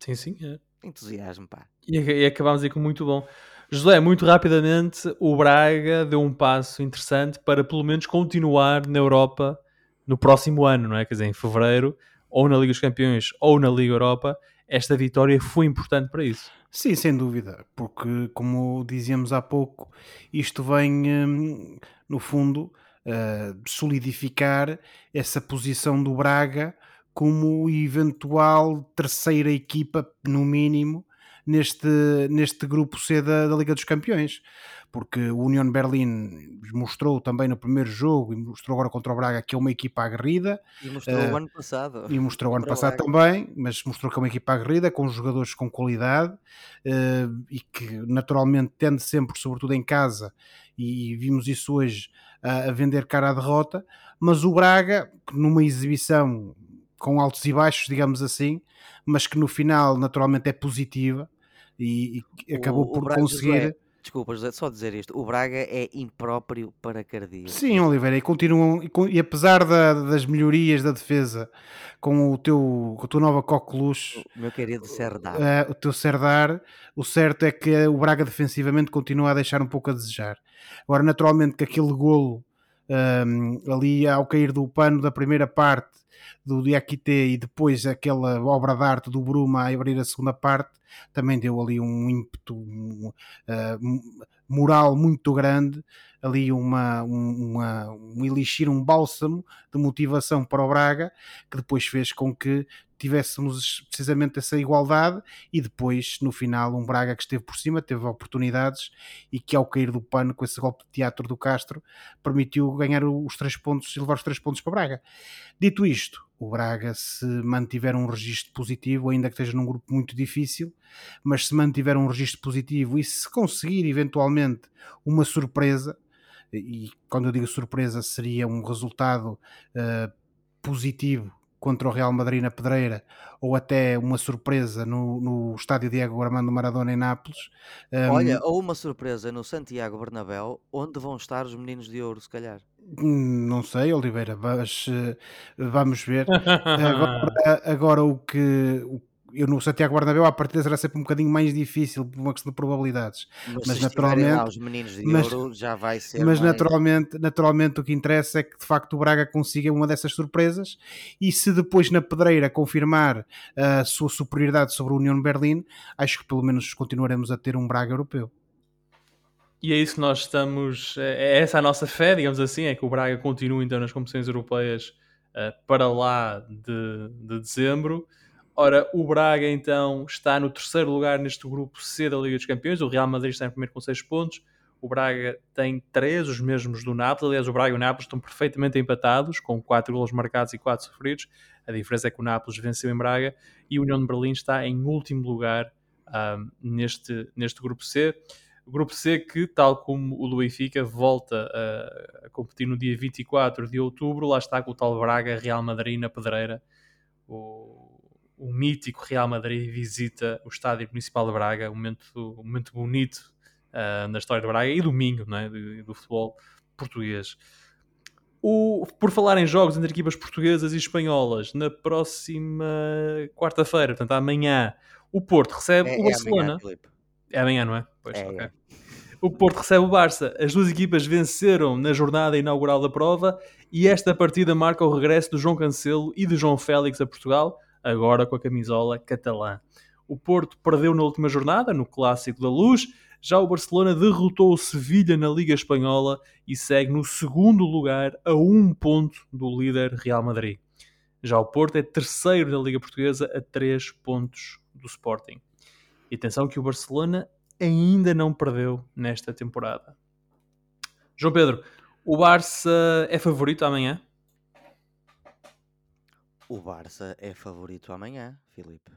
S1: Sim, sim, é.
S3: Entusiasmo, pá.
S1: E, e acabámos aí com muito bom. José, muito rapidamente, o Braga deu um passo interessante para pelo menos continuar na Europa no próximo ano, não é? Quer dizer, em fevereiro, ou na Liga dos Campeões ou na Liga Europa, esta vitória foi importante para isso.
S2: Sim, sem dúvida, porque como dizíamos há pouco, isto vem, hum, no fundo, solidificar essa posição do Braga como eventual terceira equipa, no mínimo, neste, neste grupo C da, da Liga dos Campeões, porque o Union Berlin mostrou também no primeiro jogo e mostrou agora contra o Braga que é uma equipa aguerrida.
S3: E mostrou uh, o ano passado.
S2: E mostrou o ano passado também, mas mostrou que é uma equipa aguerrida, com jogadores com qualidade uh, e que naturalmente tende sempre, sobretudo em casa, e vimos isso hoje, a, a vender cara à derrota, mas o Braga, numa exibição com altos e baixos, digamos assim, mas que no final naturalmente é positiva, e, e acabou o, por Braga, conseguir. José,
S3: desculpa, José, só dizer isto: o Braga é impróprio para cardíaco.
S2: Sim, Oliveira, e continuam, e, e apesar da, das melhorias da defesa com o teu com a tua nova coqueluche,
S3: o meu querido Serdar,
S2: uh, o teu Serdar, o certo é que o Braga defensivamente continua a deixar um pouco a desejar. Agora, naturalmente, que aquele golo um, ali ao cair do pano da primeira parte do Diakite e depois aquela obra de arte do Bruma a abrir a segunda parte, também deu ali um ímpeto um, uh, moral muito grande, ali uma, uma, um elixir, um bálsamo de motivação para o Braga, que depois fez com que tivéssemos precisamente essa igualdade e depois no final um Braga que esteve por cima, teve oportunidades e que ao cair do pano com esse golpe de teatro do Castro permitiu ganhar os três pontos e levar os três pontos para Braga. Dito isto, o Braga se mantiver um registro positivo, ainda que esteja num grupo muito difícil, mas se mantiver um registro positivo e se conseguir eventualmente uma surpresa, e quando eu digo surpresa seria um resultado uh, positivo contra o Real Madrid na Pedreira ou até uma surpresa no, no estádio Diego Armando Maradona em Nápoles.
S3: Um, Olha, ou uma surpresa no Santiago Bernabéu, onde vão estar os meninos de ouro, se calhar.
S2: Não sei, Oliveira, mas uh, vamos ver. agora, agora o que, o eu no Santiago Bernabéu a partida será sempre um bocadinho mais difícil por uma questão de probabilidades.
S3: Mas, mas naturalmente lá, os meninos de mas, ouro já vai ser
S2: mas mais... naturalmente naturalmente o que interessa é que de facto o Braga consiga uma dessas surpresas. E se depois na pedreira confirmar a sua superioridade sobre a União Berlim acho que pelo menos continuaremos a ter um Braga europeu.
S1: E é isso que nós estamos é, é essa a nossa fé digamos assim é que o Braga continue então nas competições europeias uh, para lá de, de dezembro Ora, o Braga então está no terceiro lugar neste grupo C da Liga dos Campeões. O Real Madrid está em primeiro com 6 pontos. O Braga tem 3, os mesmos do Nápoles. Aliás, o Braga e o Nápoles estão perfeitamente empatados, com 4 golos marcados e 4 sofridos. A diferença é que o Nápoles venceu em Braga e o União de Berlim está em último lugar um, neste, neste grupo C. Grupo C que, tal como o do Benfica, volta a, a, competir no dia 24 de outubro. Lá está com o tal Braga, Real Madrid na pedreira. O, o mítico Real Madrid visita o Estádio Municipal de Braga, um momento, um momento bonito uh, na história de Braga e domingo é? do, do, futebol português. O, por falar em jogos entre equipas portuguesas e espanholas, na próxima quarta-feira, portanto amanhã, o Porto recebe é, o Barcelona. É amanhã, é amanhã, não é? Pois, é, okay. O Porto recebe o Barça. As duas equipas venceram na jornada inaugural da prova e esta partida marca o regresso do João Cancelo e de João Félix a Portugal agora com a camisola catalã. O Porto perdeu na última jornada, no Clássico da Luz, já o Barcelona derrotou o Sevilha na Liga Espanhola e segue no segundo lugar a um ponto do líder Real Madrid. Já o Porto é terceiro na Liga Portuguesa a três pontos do Sporting. E atenção que o Barcelona ainda não perdeu nesta temporada. João Pedro, o Barça é favorito amanhã?
S3: O Barça é favorito amanhã, Filipe.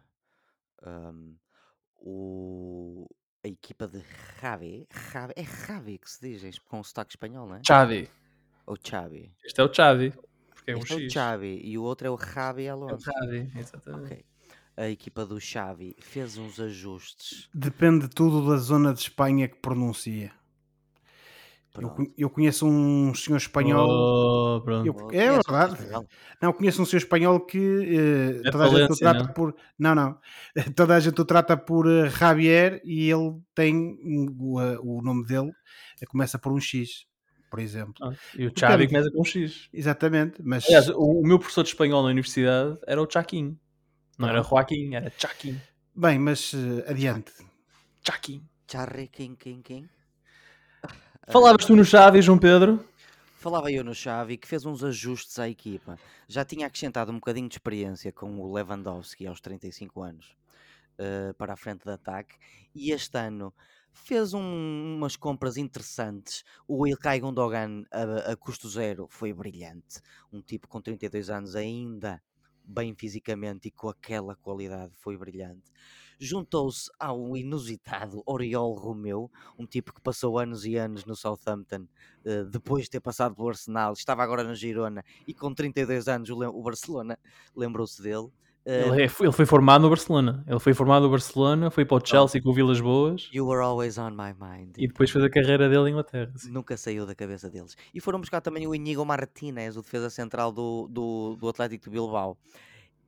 S3: Um, o, a equipa de Javi, Javi, é Javi que se diz com sotaque espanhol, não é?
S1: Xavi.
S3: Ou Xavi.
S1: Este é o Xavi. Porque
S3: é um
S1: este
S3: X. é o Xavi e o outro é o Javi Alonso.
S1: É o Xavi, exatamente. Okay.
S3: A equipa do Xavi fez uns ajustes.
S2: Depende tudo da zona de Espanha que pronuncia. Eu, eu, conheço um senhor espanhol.
S1: Oh, eu,
S2: é verdade. Não, conheço um senhor espanhol que uh, é toda a gente o trata não? por. Não, não. Toda a gente o trata por uh, Javier e ele tem o, uh, o nome dele começa por um X, por exemplo. Ah,
S1: e o Xavi começa com um X.
S2: Exatamente. Mas...
S1: Aliás, o, o, meu professor de espanhol na universidade era o Chaquin. Não era Joaquim, era Chaquin.
S2: Bem, mas adiante.
S1: Chaquin.
S3: Charri, King, King, King.
S1: Falavas tu no Xavi, João Pedro?
S3: Falava eu no Xavi que fez uns ajustes à equipa. Já tinha acrescentado um bocadinho de experiência com o Lewandowski aos 35 anos uh, para a frente de ataque e este ano fez um, umas compras interessantes. O Ilkay Gundogan a, a custo zero foi brilhante. Um tipo com 32 anos ainda bem fisicamente e com aquela qualidade foi brilhante juntou-se ao inusitado Oriol Romeu, um tipo que passou anos e anos no Southampton, uh, depois de ter passado pelo Arsenal, estava agora no Girona e com 32 anos o Barcelona lembrou-se dele.
S1: Ele, é, ele, foi formado no Barcelona. Ele foi formado no Barcelona, foi para o Chelsea oh, com o Vilas Boas.
S3: You were always on my mind.
S1: E depois fez a carreira dele em Inglaterra.
S3: Nunca saiu da cabeça deles. E foram buscar também o Inigo Martínez, o defesa central do, do, do Atlético de Bilbao.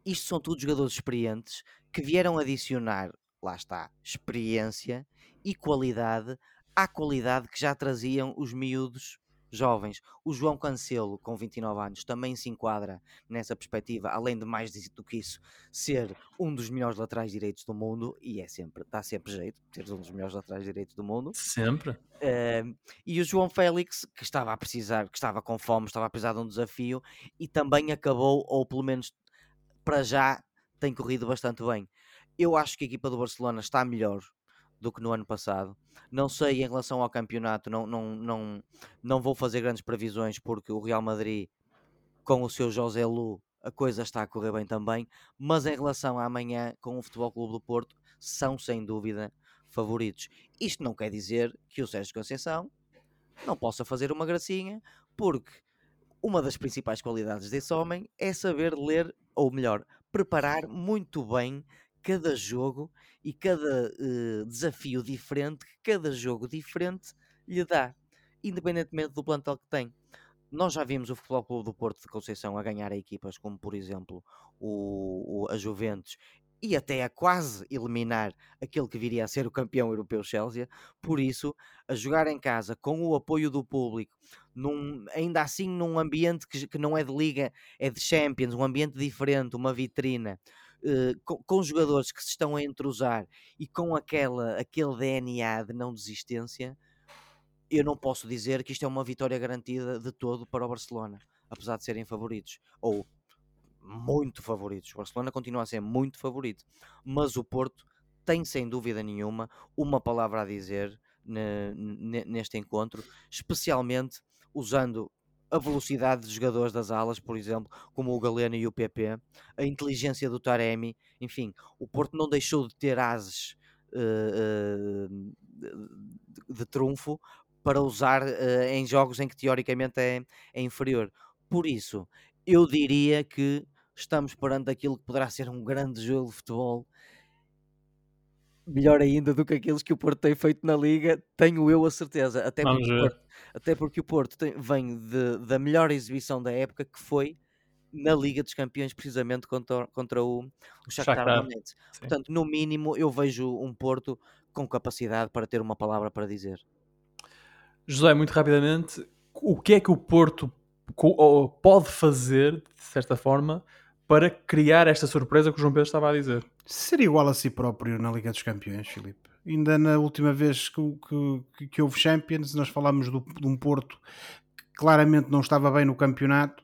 S3: Isto são todos jogadores experientes que vieram adicionar, lá está, experiência e qualidade à qualidade que já traziam os miúdos jovens. O João Cancelo, com 29 anos, também se enquadra nessa perspectiva, além de mais do que isso, ser um dos melhores laterais direitos do mundo, e é sempre, dá sempre jeito de ser um dos melhores laterais direitos do mundo.
S1: Sempre.
S3: Uh, e o João Félix, que estava a precisar, que estava com fome, estava a precisar de um desafio, e também acabou, ou pelo menos para já, tem corrido bastante bem. Eu acho que a equipa do Barcelona está melhor do que no ano passado. Não sei em relação ao campeonato, não, não, não, não vou fazer grandes previsões porque o Real Madrid, com o seu José Lu, a coisa está a correr bem também. Mas em relação a amanhã, com o Futebol Clube do Porto, são sem dúvida favoritos. Isto não quer dizer que o Sérgio Conceição não possa fazer uma gracinha, porque uma das principais qualidades desse homem é saber ler, ou melhor, preparar muito bem cada jogo e cada uh, desafio diferente cada jogo diferente lhe dá, independentemente do plantel que tem. Nós já vimos o Futebol Clube do Porto de Conceição a ganhar equipas como, por exemplo, o, o, a Juventus e até a quase eliminar aquele que viria a ser o campeão europeu Chelsea. Por isso, a jogar em casa com o apoio do público, num, ainda assim num ambiente que, que não é de liga, é de Champions, um ambiente diferente, uma vitrina, uh, com, com, jogadores que se estão a entrosar e com aquela, aquele DNA de não desistência, eu não posso dizer que isto é uma vitória garantida de todo para o Barcelona, apesar de serem favoritos. Ou muito favoritos. O Barcelona continua a ser muito favorito, mas o Porto tem sem dúvida nenhuma uma palavra a dizer neste encontro, especialmente usando a velocidade dos jogadores das alas, por exemplo, como o Galeno e o PP, a inteligência do Taremi, enfim, o Porto não deixou de ter ases uh, uh, de, de, trunfo para usar uh, em jogos em que teoricamente é, é, inferior. Por isso, eu diria que estamos perante aquilo que poderá ser um grande jogo de futebol melhor ainda do que aqueles que o Porto tem feito na Liga, tenho eu a certeza. Até porque, o Porto, até porque o Porto tem, vem de, da melhor exibição da época, que foi na Liga dos Campeões, precisamente contra, contra o, o Shakhtar Donetsk. Portanto, no mínimo, eu vejo um Porto com capacidade para ter uma palavra para dizer.
S1: José, muito rapidamente, o que é que o Porto pode fazer, de certa forma, para criar esta surpresa que o João Pedro estava a dizer?
S2: Ser igual a si próprio na Liga dos Campeões, Filipe. Ainda na última vez que, que, que houve Champions, nós falámos do, de um Porto que claramente não estava bem no campeonato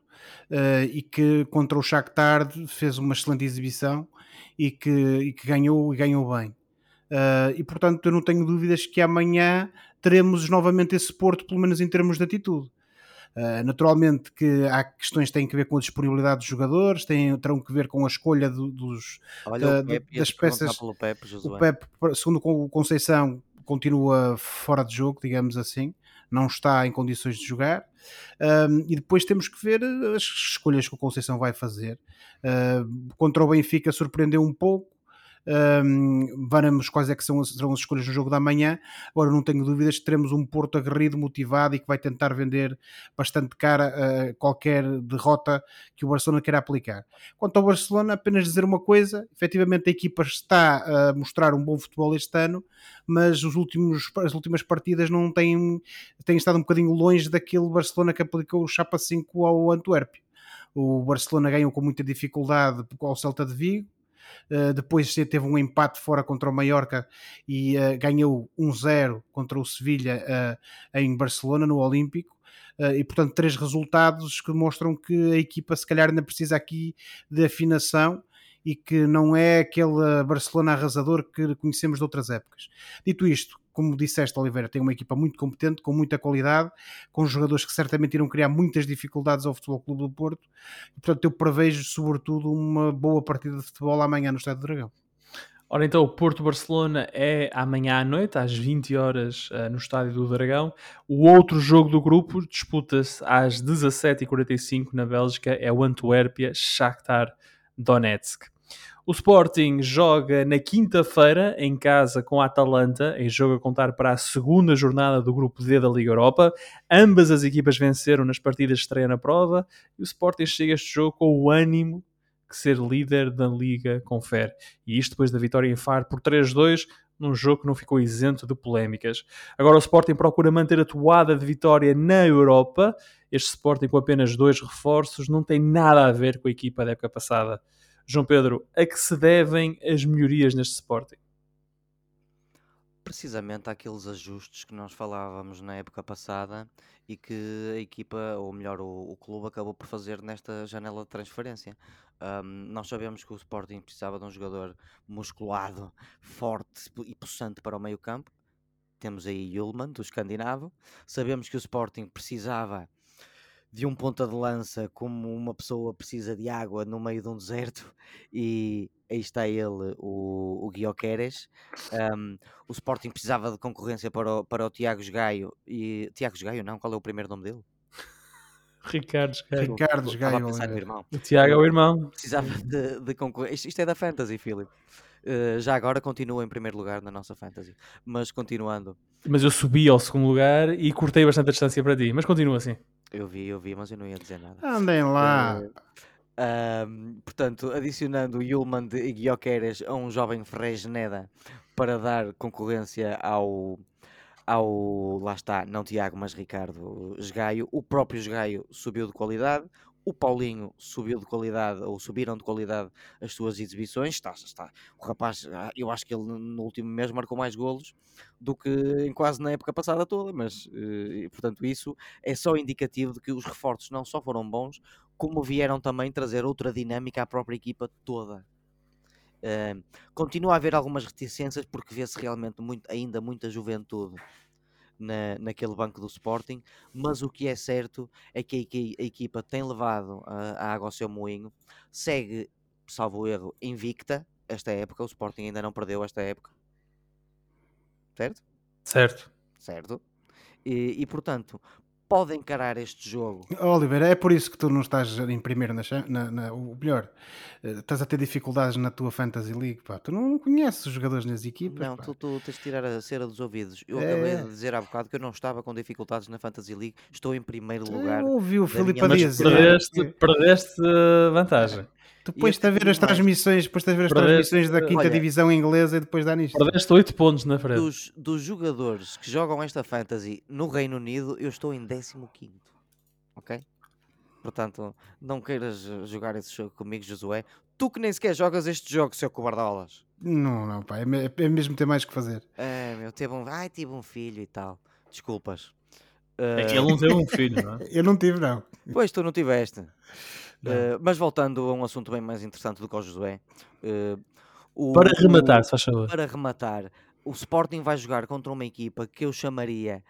S2: uh, e que contra o Shakhtar fez uma excelente exibição e que, e que ganhou e ganhou bem. Uh, e portanto eu não tenho dúvidas que amanhã teremos novamente esse Porto, pelo menos em termos de atitude. Uh, naturalmente que há questões que têm que ver com a disponibilidade dos jogadores, têm, terão que ver com a escolha do, dos,
S3: Olha, da, Pepe,
S2: das peças.
S3: Pepe,
S2: o Pepe, segundo o Conceição, continua fora de jogo, digamos assim, não está em condições de jogar. Um, e depois temos que ver as escolhas que o Conceição vai fazer. Uh, contra o Benfica surpreendeu um pouco, um, veremos quais é que são, serão as escolhas no jogo da manhã. Agora não tenho dúvidas que teremos um Porto aguerrido, motivado e que vai tentar vender bastante cara uh, qualquer derrota que o Barcelona queira aplicar. Quanto ao Barcelona, apenas dizer uma coisa: efetivamente a equipa está a mostrar um bom futebol este ano, mas os últimos, as últimas partidas não têm, têm estado um bocadinho longe daquele Barcelona que aplicou o Chapa 5 ao Antuérpio. O Barcelona ganhou com muita dificuldade ao Celta de Vigo, Uh, depois teve um empate fora contra o Mallorca e uh, ganhou 1-0 contra o Sevilha uh, em Barcelona, no Olímpico. e portanto, três resultados que mostram que a equipa, se calhar, ainda precisa aqui de afinação e que não é aquele Barcelona arrasador que conhecemos de outras épocas. Dito isto, como disseste, Oliveira, tem uma equipa muito competente, com muita qualidade, com jogadores que certamente irão criar muitas dificuldades ao Futebol Clube do Porto. E, portanto, eu prevejo, sobretudo, uma boa partida de futebol amanhã no Estádio do Dragão.
S1: Ora, então, o Porto-Barcelona é amanhã à noite, às 20 horas, uh, no Estádio do Dragão. O outro jogo do grupo disputa-se às 17h45 na Bélgica, é o Antuérpia-Shakhtar Donetsk. O Sporting joga na quinta-feira em casa com a Atalanta, em jogo a contar para a segunda jornada do grupo D da Liga Europa. Ambas as equipas venceram nas partidas de estreia na prova e o Sporting chega a este jogo com o ânimo que ser líder da Liga confere. E isto depois da vitória em Faro por 3-2, num jogo que não ficou isento de polémicas. Agora o Sporting procura manter a toada de vitória na Europa. Este Sporting com apenas dois reforços não tem nada a ver com a equipa da época passada. João Pedro, a que se devem as melhorias neste Sporting?
S3: precisamente àqueles ajustes que nós falávamos na época passada e que a equipa, ou melhor, o, o clube acabou por fazer nesta janela de transferência. Um, nós sabemos que o Sporting precisava de um jogador musculado, forte e possante para o meio campo. Temos aí Yulman, do escandinavo. Sabemos que o Sporting precisava de um ponta de lança como uma pessoa precisa de água no meio de um deserto e aí está ele, o, o Guioqueres. Um, o Sporting precisava de concorrência para o, para o Tiago Gaio e Tiago Gaio não, qual é o primeiro nome dele?
S1: Ricardo Gaio.
S2: Ricardo Gaio.
S1: O Tiago é o irmão.
S3: Precisava de, de concorrência. Isto, isto, é da Fantasy, Filipe. Uh, já agora continua em primeiro lugar na nossa Fantasy. Mas continuando.
S1: Mas eu subi ao segundo lugar e cortei bastante a distância para ti. Mas continua assim.
S3: Eu vi, eu vi, mas eu não ia dizer nada.
S2: Andem lá.
S3: Uh, portanto, adicionando Yulman e Guioqueres a um jovem Fresneda para dar concorrência ao, ao lá está, não Tiago, mas Ricardo Esgaio. O próprio Esgaio subiu de qualidade, o Paulinho subiu de qualidade, ou subiram de qualidade as suas exibições. Está, está. O rapaz, ah, eu acho que ele no último mês marcou mais golos do que em quase na época passada toda, mas eh, portanto isso é só indicativo de que os reforços não só foram bons, como vieram também trazer outra dinâmica à própria equipa toda. Continua a haver algumas reticências porque vê-se realmente muito, ainda muita juventude na, naquele banco do Sporting, mas o que é certo é que a, a equipa tem levado a, a, água ao seu moinho, segue, salvo erro, invicta esta época, o Sporting ainda não perdeu esta época, certo?
S1: Certo.
S3: Certo. E, e portanto, pode encarar este jogo.
S2: Oliver, é por isso que tu não estás em primeiro na, na, na o melhor. Eh, estás a ter dificuldades na tua Fantasy League, pá. Tu não conheces os jogadores nas equipas.
S3: Não, tu, tu, tens de tirar a cera dos ouvidos. Eu é... acabei de dizer há bocado que eu não estava com dificuldades na Fantasy League. Estou em primeiro lugar. Eu
S2: ouvi o Filipe dizer.
S1: Perdeste, perdeste vantagem.
S2: Depois de ver as transmissões, depois de ver as transmissões da quinta olha, divisão inglesa e depois dá nisto.
S1: Perdeste 8 pontos na frente.
S3: Dos, dos jogadores que jogam esta fantasy no Reino Unido, eu estou em 15. Ok? Portanto, não queiras jogar esse jogo comigo, Josué. Tu que nem sequer jogas este jogo, seu cobardolas.
S2: Não, não, pá. É, é mesmo ter mais que fazer.
S3: É, meu, teve um. Ai, tive um filho e tal. Desculpas.
S1: É que ele não teve um filho, não é?
S2: eu não tive, não.
S3: Pois tu não tiveste. Uh, mas voltando a um assunto bem mais interessante do que o Josué. Uh,
S1: o, para rematar, se faz favor.
S3: Para rematar, o Sporting vai jogar contra uma equipa que eu chamaria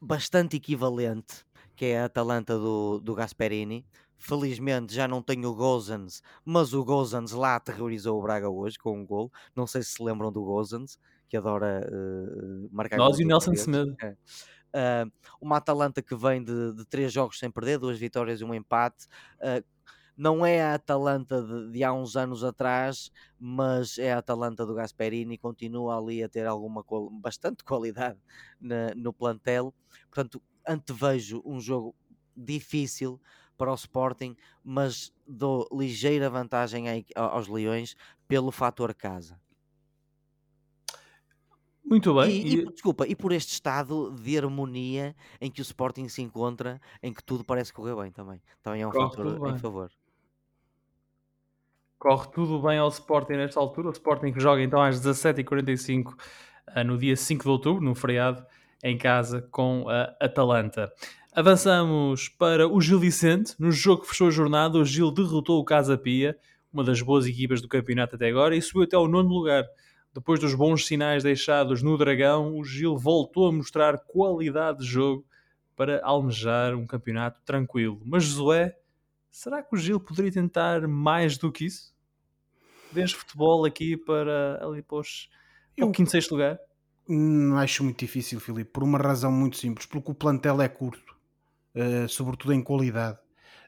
S3: bastante equivalente, que é a Atalanta do, do Gasperini. Felizmente já não tenho o Gozans, mas o Gozans lá aterrorizou o Braga hoje com um gol. Não sei se se lembram do Gozans, que adora uh, marcar
S1: Nós e o Nelson Semedo.
S3: É. Uh, uma Atalanta que vem de, de, três jogos sem perder, duas vitórias e um empate. Uh, não é a Atalanta de, de, há uns anos atrás, mas é a Atalanta do Gasperini, continua ali a ter alguma bastante qualidade na, no plantel. Portanto, antevejo um jogo difícil para o Sporting, mas dou ligeira vantagem aos Leões pelo fator casa.
S1: Muito bem.
S3: E, e... desculpa, e por este estado de harmonia em que o Sporting se encontra, em que tudo parece correr bem também. Também é um Corre fator em favor.
S1: Corre tudo bem ao Sporting nesta altura. O Sporting que joga então às 17h45 eh, no dia 5 de outubro, no feriado, em casa com a Atalanta. Avançamos para o Gil Vicente. No jogo que fechou a jornada, o Gil derrotou o Casa Pia, uma das boas equipas do campeonato até agora, e subiu até ao nono lugar. Depois dos bons sinais deixados no Dragão, o Gil voltou a mostrar qualidade de jogo para almejar um campeonato tranquilo. Mas Josué, será que o Gil poderia tentar mais do que isso? Vês futebol aqui para ali para, os, para o quinto, sexto lugar?
S2: Não acho muito difícil, Filipe, por uma razão muito simples, porque o plantel é curto, uh, sobretudo em qualidade.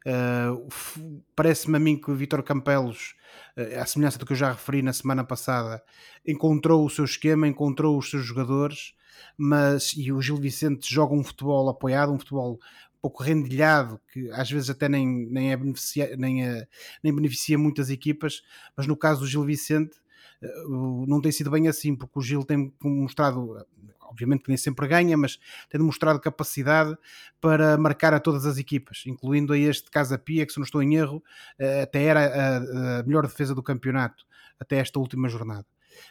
S2: Uh, Parece-me a mim que o Vitor Campelos, uh, à semelhança do que eu já referi na semana passada, encontrou o seu esquema, encontrou os seus jogadores, mas e o Gil Vicente joga um futebol apoiado, um futebol pouco rendilhado, que às vezes até nem, nem, é beneficia, nem, é, nem beneficia muitas equipas, mas no caso do Gil Vicente não tem sido bem assim, porque o Gil tem mostrado, obviamente que nem sempre ganha, mas tem demonstrado capacidade para marcar a todas as equipas, incluindo a este Casa Pia, que se não estou em erro, até era a melhor defesa do campeonato, até esta última jornada.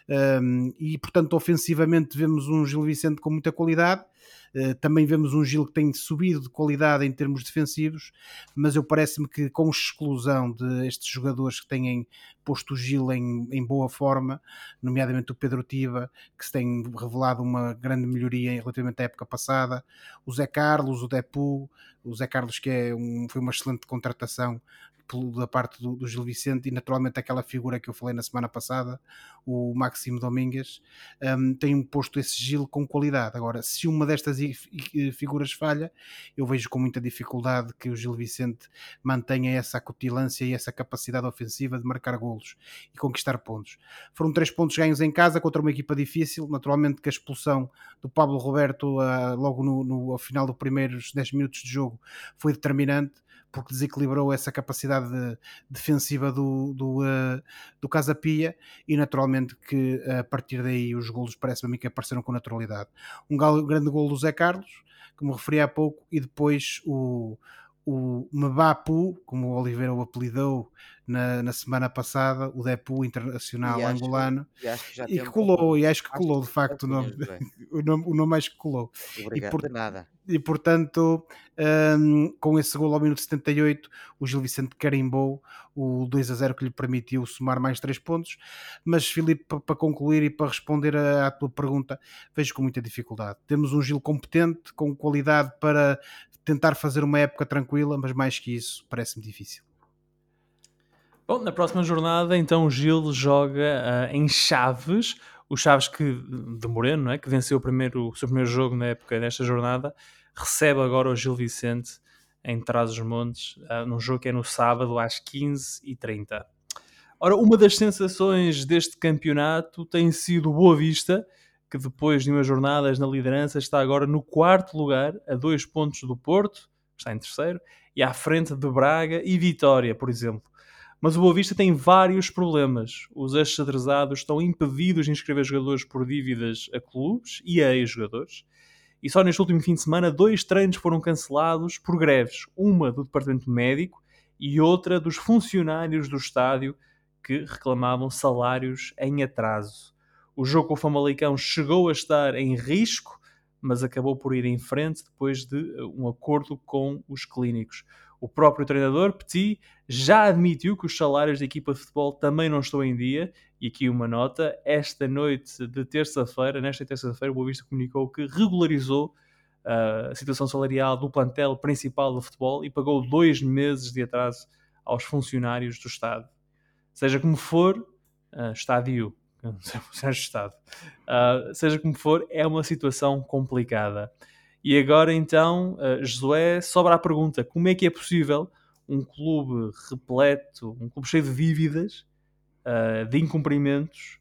S2: Um, e portanto, ofensivamente, vemos um Gil Vicente com muita qualidade. Uh, também vemos um Gil que tem subido de qualidade em termos defensivos, mas eu parece-me que com exclusão de estes jogadores que têm posto o Gil em, em boa forma, nomeadamente o Pedro Tiva, que se tem revelado uma grande melhoria relativamente à época passada, o Zé Carlos, o Depu, o Zé Carlos que é um, foi uma excelente contratação da parte do, do, Gil Vicente e naturalmente aquela figura que eu falei na semana passada, o Máximo Domingues, um, tem posto esse Gil com qualidade. Agora, se uma destas figuras falha, eu vejo com muita dificuldade que o Gil Vicente mantenha essa acutilância e essa capacidade ofensiva de marcar golos e conquistar pontos. Foram três pontos ganhos em casa contra uma equipa difícil, naturalmente que a expulsão do Pablo Roberto uh, logo no, no, ao final dos primeiros 10 minutos de jogo foi determinante porque desequilibrou essa capacidade de, defensiva do, do, uh, do Casa Pia e naturalmente que a partir daí os golos parece-me a mim que apareceram com naturalidade. Um grande gol do Zé Carlos, que me referi há pouco, e depois o, o Mbapu, como o Oliveira o apelidou na, na semana passada, o Depu internacional
S3: e
S2: angolano,
S3: e, que,
S2: e que colou, e acho que colou de facto o nome, o nome, o nome acho que colou.
S3: Obrigado,
S2: e, por,
S3: nada.
S2: e portanto, um, com esse gol ao minuto 78, o Gil Vicente carimbou o 2 a 0 que lhe permitiu somar mais 3 pontos. Mas, Filipe, para concluir e para responder à tua pergunta, vejo com muita dificuldade. Temos um Gil competente, com qualidade para tentar fazer uma época tranquila, mas mais que isso, parece-me difícil.
S1: Bom, na próxima jornada, então, o Gil joga uh, em Chaves, o Chaves que, de Moreno, não é? que venceu o, primeiro, o seu primeiro jogo na época desta jornada, recebe agora o Gil Vicente em Trás-os-Montes, uh, num jogo que é no sábado às 15h30. Ora, uma das sensações deste campeonato tem sido Boa Vista, que depois de umas jornadas na liderança está agora no quarto lugar, a dois pontos do Porto, está em terceiro, e à frente de Braga e Vitória, por exemplo. Mas o Boa Vista tem vários problemas. Os ex-xadrezados estão impedidos de inscrever jogadores por dívidas a clubes e a ex-jogadores. E só neste último fim de semana, dois treinos foram cancelados por greves. Uma do departamento médico e outra dos funcionários do estádio que reclamavam salários em atraso. O jogo com o Famalicão chegou a estar em risco, mas acabou por ir em frente depois de eh, um acordo com os clínicos. O próprio treinador, Petit, já admitiu que os salários da equipa de futebol também não estão em dia. E aqui uma nota: esta noite de terça-feira, nesta terça-feira, o Boa Vista comunicou que regularizou uh, a situação salarial do plantel principal do futebol e pagou dois meses de atraso aos funcionários do Estado. Seja como for, uh, estádio ser ajustado. Uh, seja como for, é uma situação complicada. E agora então, uh, Josué, sobra a pergunta: como é que é possível um clube repleto, um clube cheio de dívidas, uh, de incumprimentos,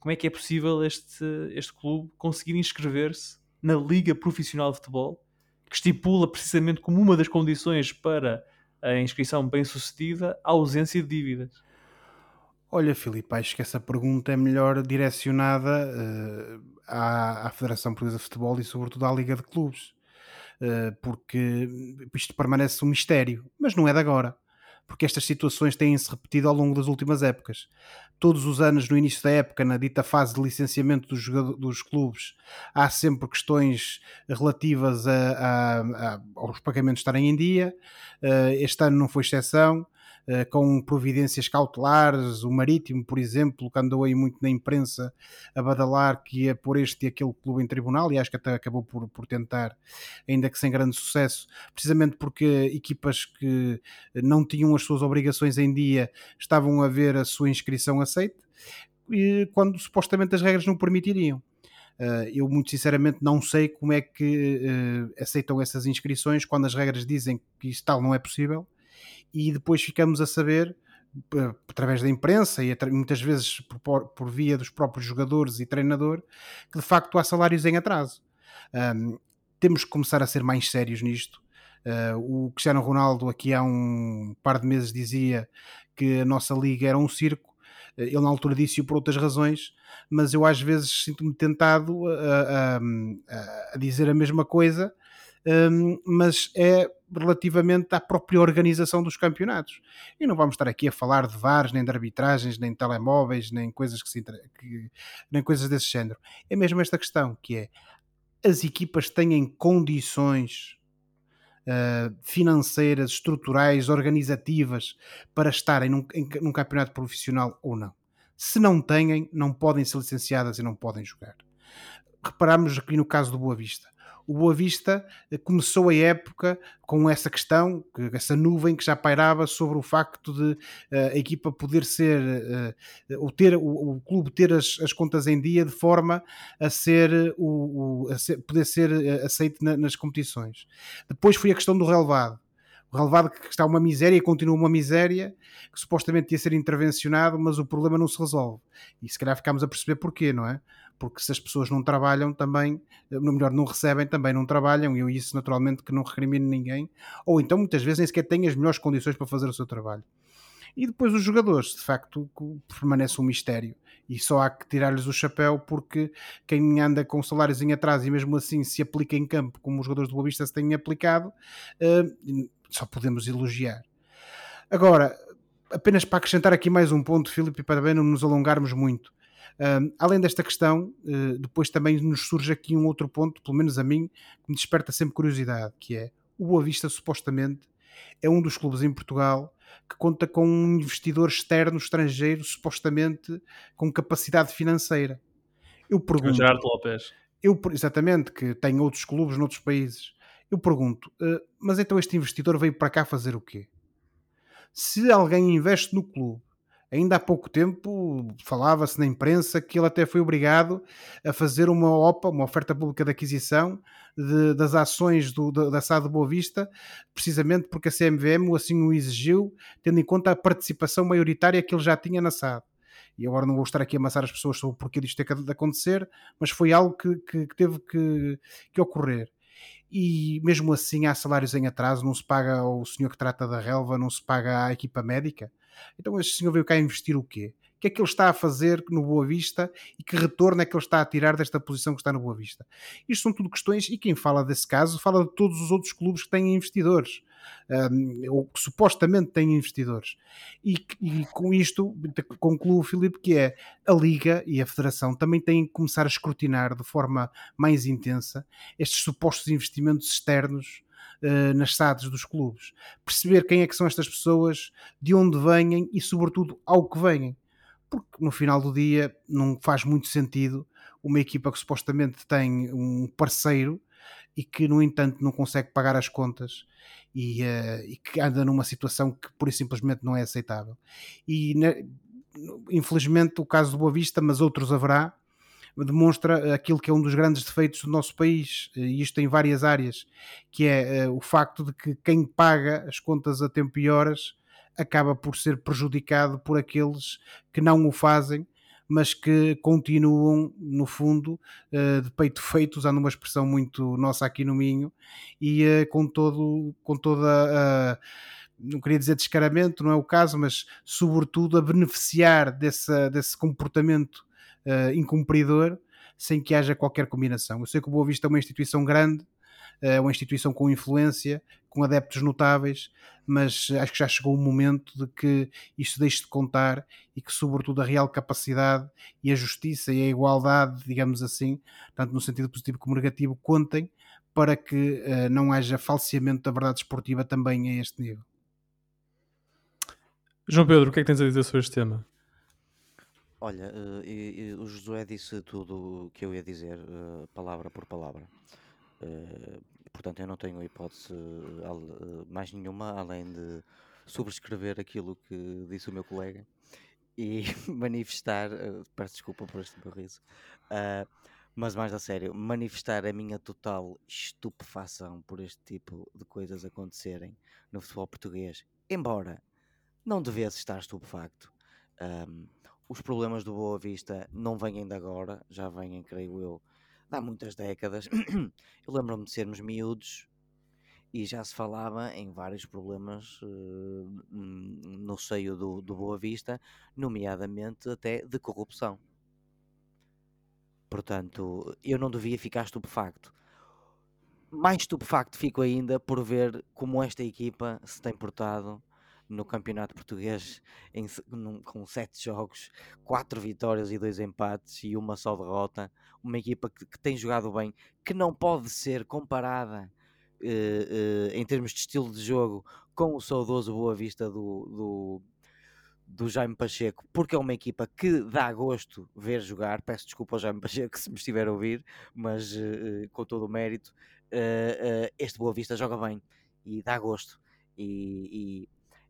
S1: como é que é possível este, este clube conseguir inscrever-se na Liga Profissional de Futebol, que estipula precisamente como uma das condições para a inscrição bem sucedida a ausência de dívidas?
S2: Olha, Filipe, acho que essa pergunta é melhor direcionada uh, à, à, Federação Portuguesa de Futebol e, sobretudo, à Liga de Clubes, uh, porque isto permanece um mistério, mas não é de agora, porque estas situações têm-se repetido ao longo das últimas épocas. Todos os anos, no início da época, na dita fase de licenciamento dos, dos clubes, há sempre questões relativas a, a, a, aos pagamentos estarem em dia. Uh, este ano não foi exceção. Eh, com providências cautelares, o Marítimo, por exemplo, que andou aí muito na imprensa a badalar que ia pôr este e aquele clube em tribunal, e acho que até acabou por, por tentar, ainda que sem grande sucesso, precisamente porque equipas que não tinham as suas obrigações em dia estavam a ver a sua inscrição aceita, quando supostamente as regras não permitiriam. Uh, eu muito sinceramente não sei como é que uh, aceitam essas inscrições quando as regras dizem que isso tal não é possível e depois ficamos a saber através da imprensa e muitas vezes por, por, via dos próprios jogadores e treinador que de facto há salários em atraso. Um, temos que começar a ser mais sérios nisto. Uh, o Cristiano Ronaldo aqui há um par de meses dizia que a nossa liga era um circo. Ele na altura disse por outras razões, mas eu às vezes sinto-me tentado a, a, a, dizer a mesma coisa, um, mas é relativamente à própria organização dos campeonatos. E não vamos estar aqui a falar de VARs, nem de arbitragens, nem de telemóveis, nem coisas, que se, que, nem coisas desse género. É mesmo esta questão, que é as equipas têm condições uh, financeiras, estruturais, organizativas para estarem num, em, num campeonato profissional ou não. Se não têm, não podem ser licenciadas e não podem jogar. Reparamos aqui no caso do Boa Vista o Boa Vista eh, começou a época com essa questão, essa nuvem que já pairava sobre o facto de uh, a equipa poder ser, uh, ou ter, o, o clube ter as, as, contas em dia de forma a ser, o, o a ser, poder ser aceito na, nas competições. Depois foi a questão do relevado. Relevado que está uma miséria e continua uma miséria, que supostamente ia ser intervencionado, mas o problema não se resolve. E se calhar ficámos a perceber porquê, não é? porque se as pessoas não trabalham também, no melhor, não recebem, também não trabalham, e eu isso naturalmente que não recrimino ninguém, ou então muitas vezes nem sequer têm as melhores condições para fazer o seu trabalho. E depois os jogadores, de facto, permanece um mistério. E só há que tirar-lhes o chapéu porque quem anda com salários em atraso e mesmo assim se aplica em campo, como os jogadores do Boa Vista se têm aplicado, uh, só podemos elogiar. Agora, apenas para acrescentar aqui mais um ponto, Filipe, para bem não nos alongarmos muito além desta questão, uh, depois também nos surge aqui um outro ponto, pelo menos a mim, que me desperta sempre curiosidade, que é o Boa Vista supostamente é um dos clubes em Portugal que conta com um investidor externo estrangeiro, supostamente com capacidade financeira. Eu pergunto.
S1: Gerardo Lopes.
S2: Eu, exatamente, que tem outros clubes noutros países. Eu pergunto, uh, mas então este investidor veio para cá fazer o quê? Se alguém investe no clube Ainda há pouco tempo falava-se na imprensa que ele até foi obrigado a fazer uma OPA, uma oferta pública de aquisição de, das ações do, da, da SAD Boa Vista, precisamente porque a CMVM assim o exigiu, tendo em conta a participação maioritária que ele já tinha na SAD. E agora não vou estar aqui a amassar as pessoas sobre o porquê disto ter de acontecer, mas foi algo que, que, que teve que, que ocorrer e mesmo assim há salários em atraso, não se paga ao senhor que trata da relva, não se paga à equipa médica. Então este senhor veio cá investir o quê? Que é que ele está a fazer no Boa Vista e que retorno é que ele está a tirar desta posição que está no Boa Vista? Isto são tudo questões, e quem fala desse caso fala de todos os outros clubes que têm investidores. Um, ou que supostamente têm investidores. E, e, com isto concluo, Filipe, que é a Liga e a Federação também têm que começar a escrutinar de forma mais intensa estes supostos investimentos externos uh, nas SADs dos clubes. Perceber quem é que são estas pessoas, de onde vêm e, sobretudo, ao que vêm. Porque no final do dia não faz muito sentido uma equipa que supostamente tem um parceiro e que, no entanto, não consegue pagar as contas e, uh, e que anda numa situação que, por simplesmente, não é aceitável. E, infelizmente, o caso do Boa Vista, mas outros haverá, demonstra aquilo que é um dos grandes defeitos do nosso país, e isto em várias áreas, que é uh, o facto de que quem paga as contas a tempo e horas acaba por ser prejudicado por aqueles que não o fazem, mas que continuam, no fundo, uh, de peito feito, usando uma expressão muito nossa aqui no Minho, e uh, com, todo, com toda a não queria dizer descaramento, não é o caso, mas sobretudo a beneficiar desse, desse comportamento uh, incumpridor sem que haja qualquer combinação. Eu sei que o Boa Vista é uma instituição grande, é uma instituição com influência, com adeptos notáveis, mas acho que já chegou o momento de que isto deixe de contar e que, sobretudo, a real capacidade e a justiça e a igualdade, digamos assim, tanto no sentido positivo como negativo, contem para que uh, não haja falseamento da verdade esportiva também a este nível.
S1: João Pedro, o que é que tens a dizer sobre este tema?
S3: Olha, uh, e, e o Josué disse tudo o que eu ia dizer, uh, palavra por palavra. Uh, portanto, eu não tenho hipótese mais nenhuma além de sobrescrever aquilo que disse o meu colega e manifestar, peço desculpa por este meu riso, mas mais a sério, manifestar a minha total estupefação por este tipo de coisas acontecerem no futebol português, embora não devesse estar estupefacto. Um, os problemas do Boa Vista não vêm de agora, já vêm, creio eu, há muitas décadas. eu lembro-me de sermos miúdos e já se falava em vários problemas uh, no seio do, do Boa Vista, nomeadamente até de corrupção. Portanto, eu não devia ficar estupefacto. Mais estupefacto fico ainda por ver como esta equipa se tem portado no Campeonato Português em, num, com sete jogos, quatro vitórias e dois empates e uma só derrota. Uma equipa que, que tem jogado bem, que não pode ser comparada uh, uh, em termos de estilo de jogo com o saudoso Boa Vista do, do, do, Jaime Pacheco, porque é uma equipa que dá gosto ver jogar. Peço desculpa ao Jaime Pacheco se me estiver a ouvir, mas uh, com todo o mérito, este Boa Vista joga bem e dá gosto. E, e,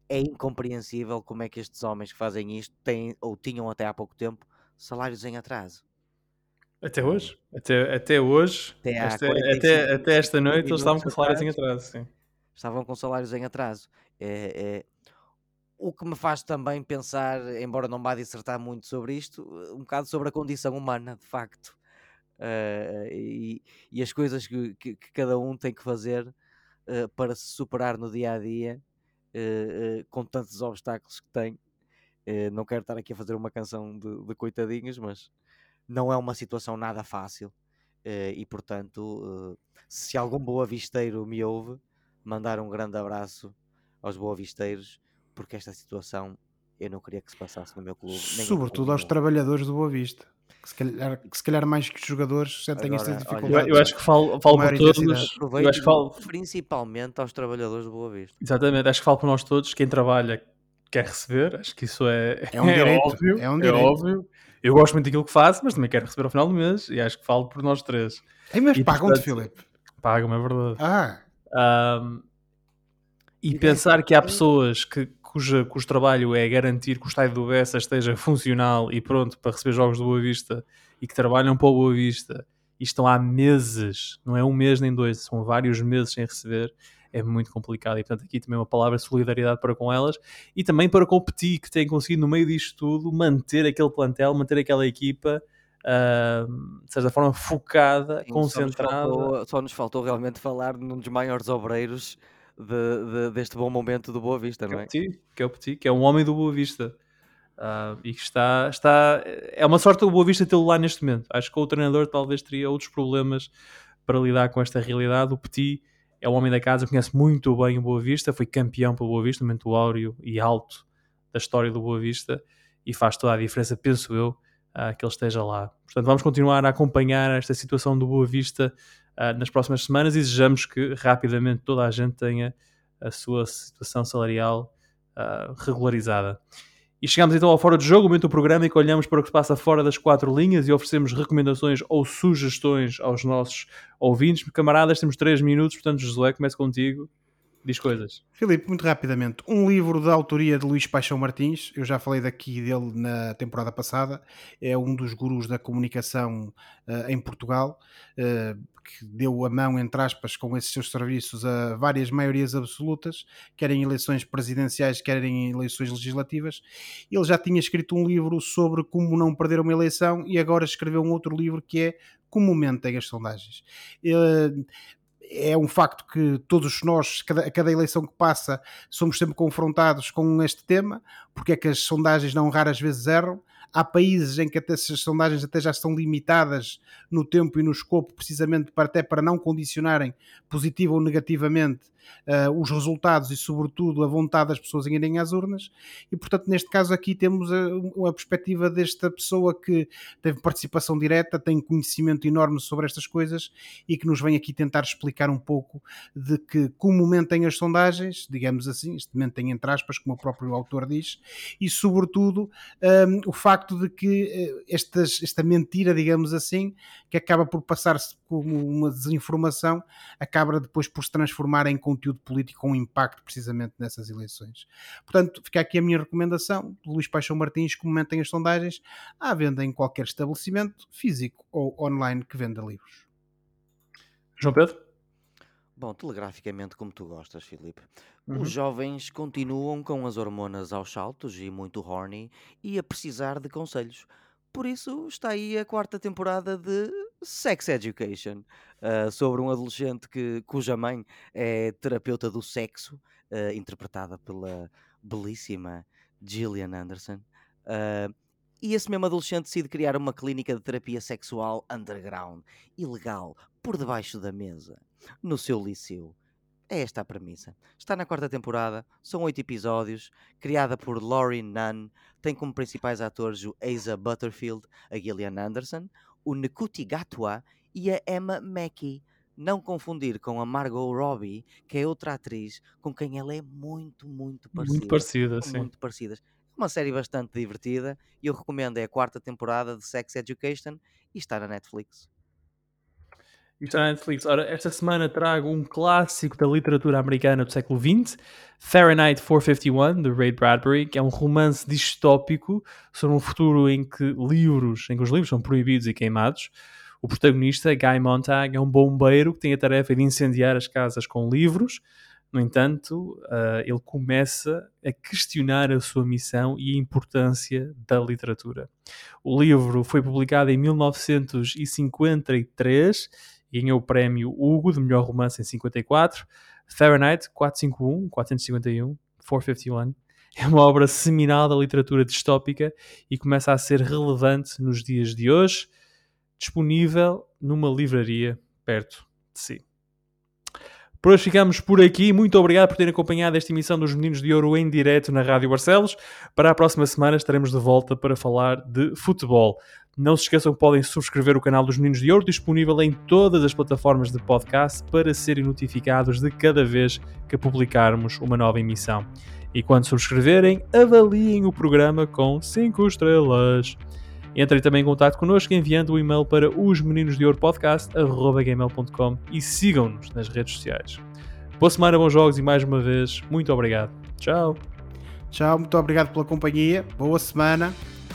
S3: é incompreensível como é que estes homens que fazem isto têm ou tinham até há pouco tempo salários em atraso.
S1: Até hoje? Até, até hoje? Até, esta, até, até, esta noite eles estavam com salários em atraso, sim.
S3: Estavam com salários em atraso. É, é, o que me faz também pensar, embora não vá dissertar muito sobre isto, um bocado sobre a condição humana, de facto. Uh, e, e, as coisas que, que, que, cada um tem que fazer uh, para se superar no dia a dia com tantos obstáculos que tem. não quero estar aqui a fazer uma canção de, de coitadinhos, mas não é uma situação nada fácil e, portanto, se algum boavisteiro me ouve, mandar um grande abraço aos boavisteiros, porque esta situação eu não queria que se passasse no meu clube.
S2: Sobretudo aos trabalhadores do Boa Vista. Que se, calhar, que se calhar mais que os jogadores sentem esta dificuldade.
S1: Eu, eu, acho que falo, falo por todos. Eu acho que falo...
S3: Principalmente aos trabalhadores do Boa Vista.
S1: Exatamente, acho que falo por nós todos. Quem trabalha quer receber, acho que isso é, é, um é direito, óbvio. É, um é óbvio. Eu gosto muito daquilo que faço, mas também quero receber ao final do mês e acho que falo por nós três.
S2: Ei, mas pagam-te, Filipe?
S1: Pagam, é verdade.
S2: Ah.
S1: Um, e pensar que há pessoas que, cuja, cujo trabalho é garantir que o estádio do Bessa esteja funcional e pronto para receber jogos do Boa Vista e que trabalham para o Boa Vista e estão há meses, não é um mês nem dois, são vários meses sem receber, é muito complicado. E portanto, aqui também uma palavra de solidariedade para com elas e também para com o Petit, que tem conseguido, no meio disto tudo, manter aquele plantel, manter aquela equipa. Uh, de certa forma focada, Sim, concentrada.
S3: Só nos, faltou, só nos, faltou, realmente falar num dos maiores obreiros de, de, deste bom momento do Boa Vista, não é?
S1: Que é o Petit, que é, o Petit, que é um homem do Boa Vista. Uh, e que está, está. É uma sorte o Boa Vista tê-lo lá neste momento. Acho que o treinador talvez teria outros problemas para lidar com esta realidade. O Petit é o homem da casa, conhece muito bem o Boa Vista, foi campeão pelo Boa Vista, momento áureo e alto da história do Boa Vista e faz toda a diferença, penso eu, uh, que ele esteja lá. Portanto, vamos continuar a acompanhar esta situação do Boa Vista uh, nas próximas semanas e desejamos que rapidamente toda a gente tenha a sua situação salarial uh, regularizada. E chegamos então ao Fora de Jogo, momento do programa em que olhamos para o que se passa fora das quatro linhas e oferecemos recomendações ou sugestões aos nossos ouvintes. Camaradas, temos três minutos, portanto, Josué, começo contigo. Diz coisas.
S2: Filipe, muito rapidamente. Um livro da autoria de Luís Paixão Martins, eu já falei daqui dele na temporada passada, é um dos gurus da comunicação uh, em Portugal. Uh, que deu a mão, entre aspas, com esses seus serviços a várias maiorias absolutas, quer em eleições presidenciais, quer em eleições legislativas. Ele já tinha escrito um livro sobre como não perder uma eleição e agora escreveu um outro livro que é Como mentem as sondagens. É um facto que todos nós, cada, cada eleição que passa, somos sempre confrontados com este tema, porque é que as sondagens não raras vezes erram, Há países em que até essas sondagens até já estão limitadas no tempo e no escopo, precisamente para, até para não condicionarem positivo ou negativamente uh, os resultados e, sobretudo, a vontade das pessoas em irem às urnas. E, portanto, neste caso aqui temos a, a perspectiva desta pessoa que teve participação direta, tem conhecimento enorme sobre estas coisas e que nos vem aqui tentar explicar um pouco de que como mentem as sondagens, digamos assim, este mentem entre aspas, como o próprio autor diz, e, sobretudo, um, o facto de que uh, estas, esta mentira, digamos assim, que acaba por passar-se como uma desinformação, acaba depois por se transformar em conteúdo político com impacto precisamente nessas eleições. Portanto, fica aqui a minha recomendação, Luís Paixão Martins, que mentem as sondagens, à venda em qualquer estabelecimento físico ou online que venda livros.
S1: João Pedro?
S3: Bom, telegraficamente, como tu gostas, Filipe, uhum. os jovens continuam com as hormonas aos saltos e muito horny e a precisar de conselhos. Por isso está aí a quarta temporada de Sex Education, uh, sobre um adolescente que, cuja mãe é terapeuta do sexo, uh, interpretada pela belíssima Gillian Anderson. Uh, e esse mesmo adolescente decide criar uma clínica de terapia sexual underground, ilegal, por debaixo da mesa, no seu liceu. É esta a premissa. Está na quarta temporada, são oito episódios, criada por Laurie Nunn, tem como principais atores o Asa Butterfield, a Gillian Anderson, o Nkuti Gatwa e a Emma Mackey. Não confundir com a Margot Robbie, que é outra atriz com quem ela é muito, muito parecida.
S1: Muito parecida, sim.
S3: Muito parecidas. É uma série bastante divertida e eu recomendo é a quarta temporada de Sex Education e está na Netflix.
S1: E está na Netflix. Ora, esta semana trago um clássico da literatura americana do século XX, Fahrenheit 451, de Ray Bradbury, que é um romance distópico sobre um futuro em que livros, em que os livros são proibidos e queimados. O protagonista, Guy Montag, é um bombeiro que tem a tarefa de incendiar as casas com livros. No entanto, uh, ele começa a questionar a sua missão e a importância da literatura. O livro foi publicado em 1953 ganhou o prémio Hugo de melhor romance em 54, Fahrenheit 451, 451, 451, é uma obra seminal da literatura distópica e começa a ser relevante nos dias de hoje, disponível numa livraria perto de si. Por hoje ficamos por aqui. Muito obrigado por terem acompanhado esta emissão dos Meninos de Ouro em direto na Rádio Barcelos. Para a próxima semana estaremos de volta para falar de futebol. Não se esqueçam que podem subscrever o canal dos Meninos de Ouro, disponível em todas as plataformas de podcast, para serem notificados de cada vez que publicarmos uma nova emissão. E quando subscreverem, avaliem o programa com 5 estrelas. Entrem também em contato connosco enviando o um e-mail para os meninos de ouro podcast.gmail.com e sigam-nos nas redes sociais. Boa semana, bons jogos e mais uma vez, muito obrigado. Tchau.
S2: Tchau, muito obrigado pela companhia. Boa semana.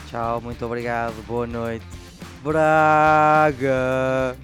S3: Tchau, muito obrigado. Boa noite. Braga!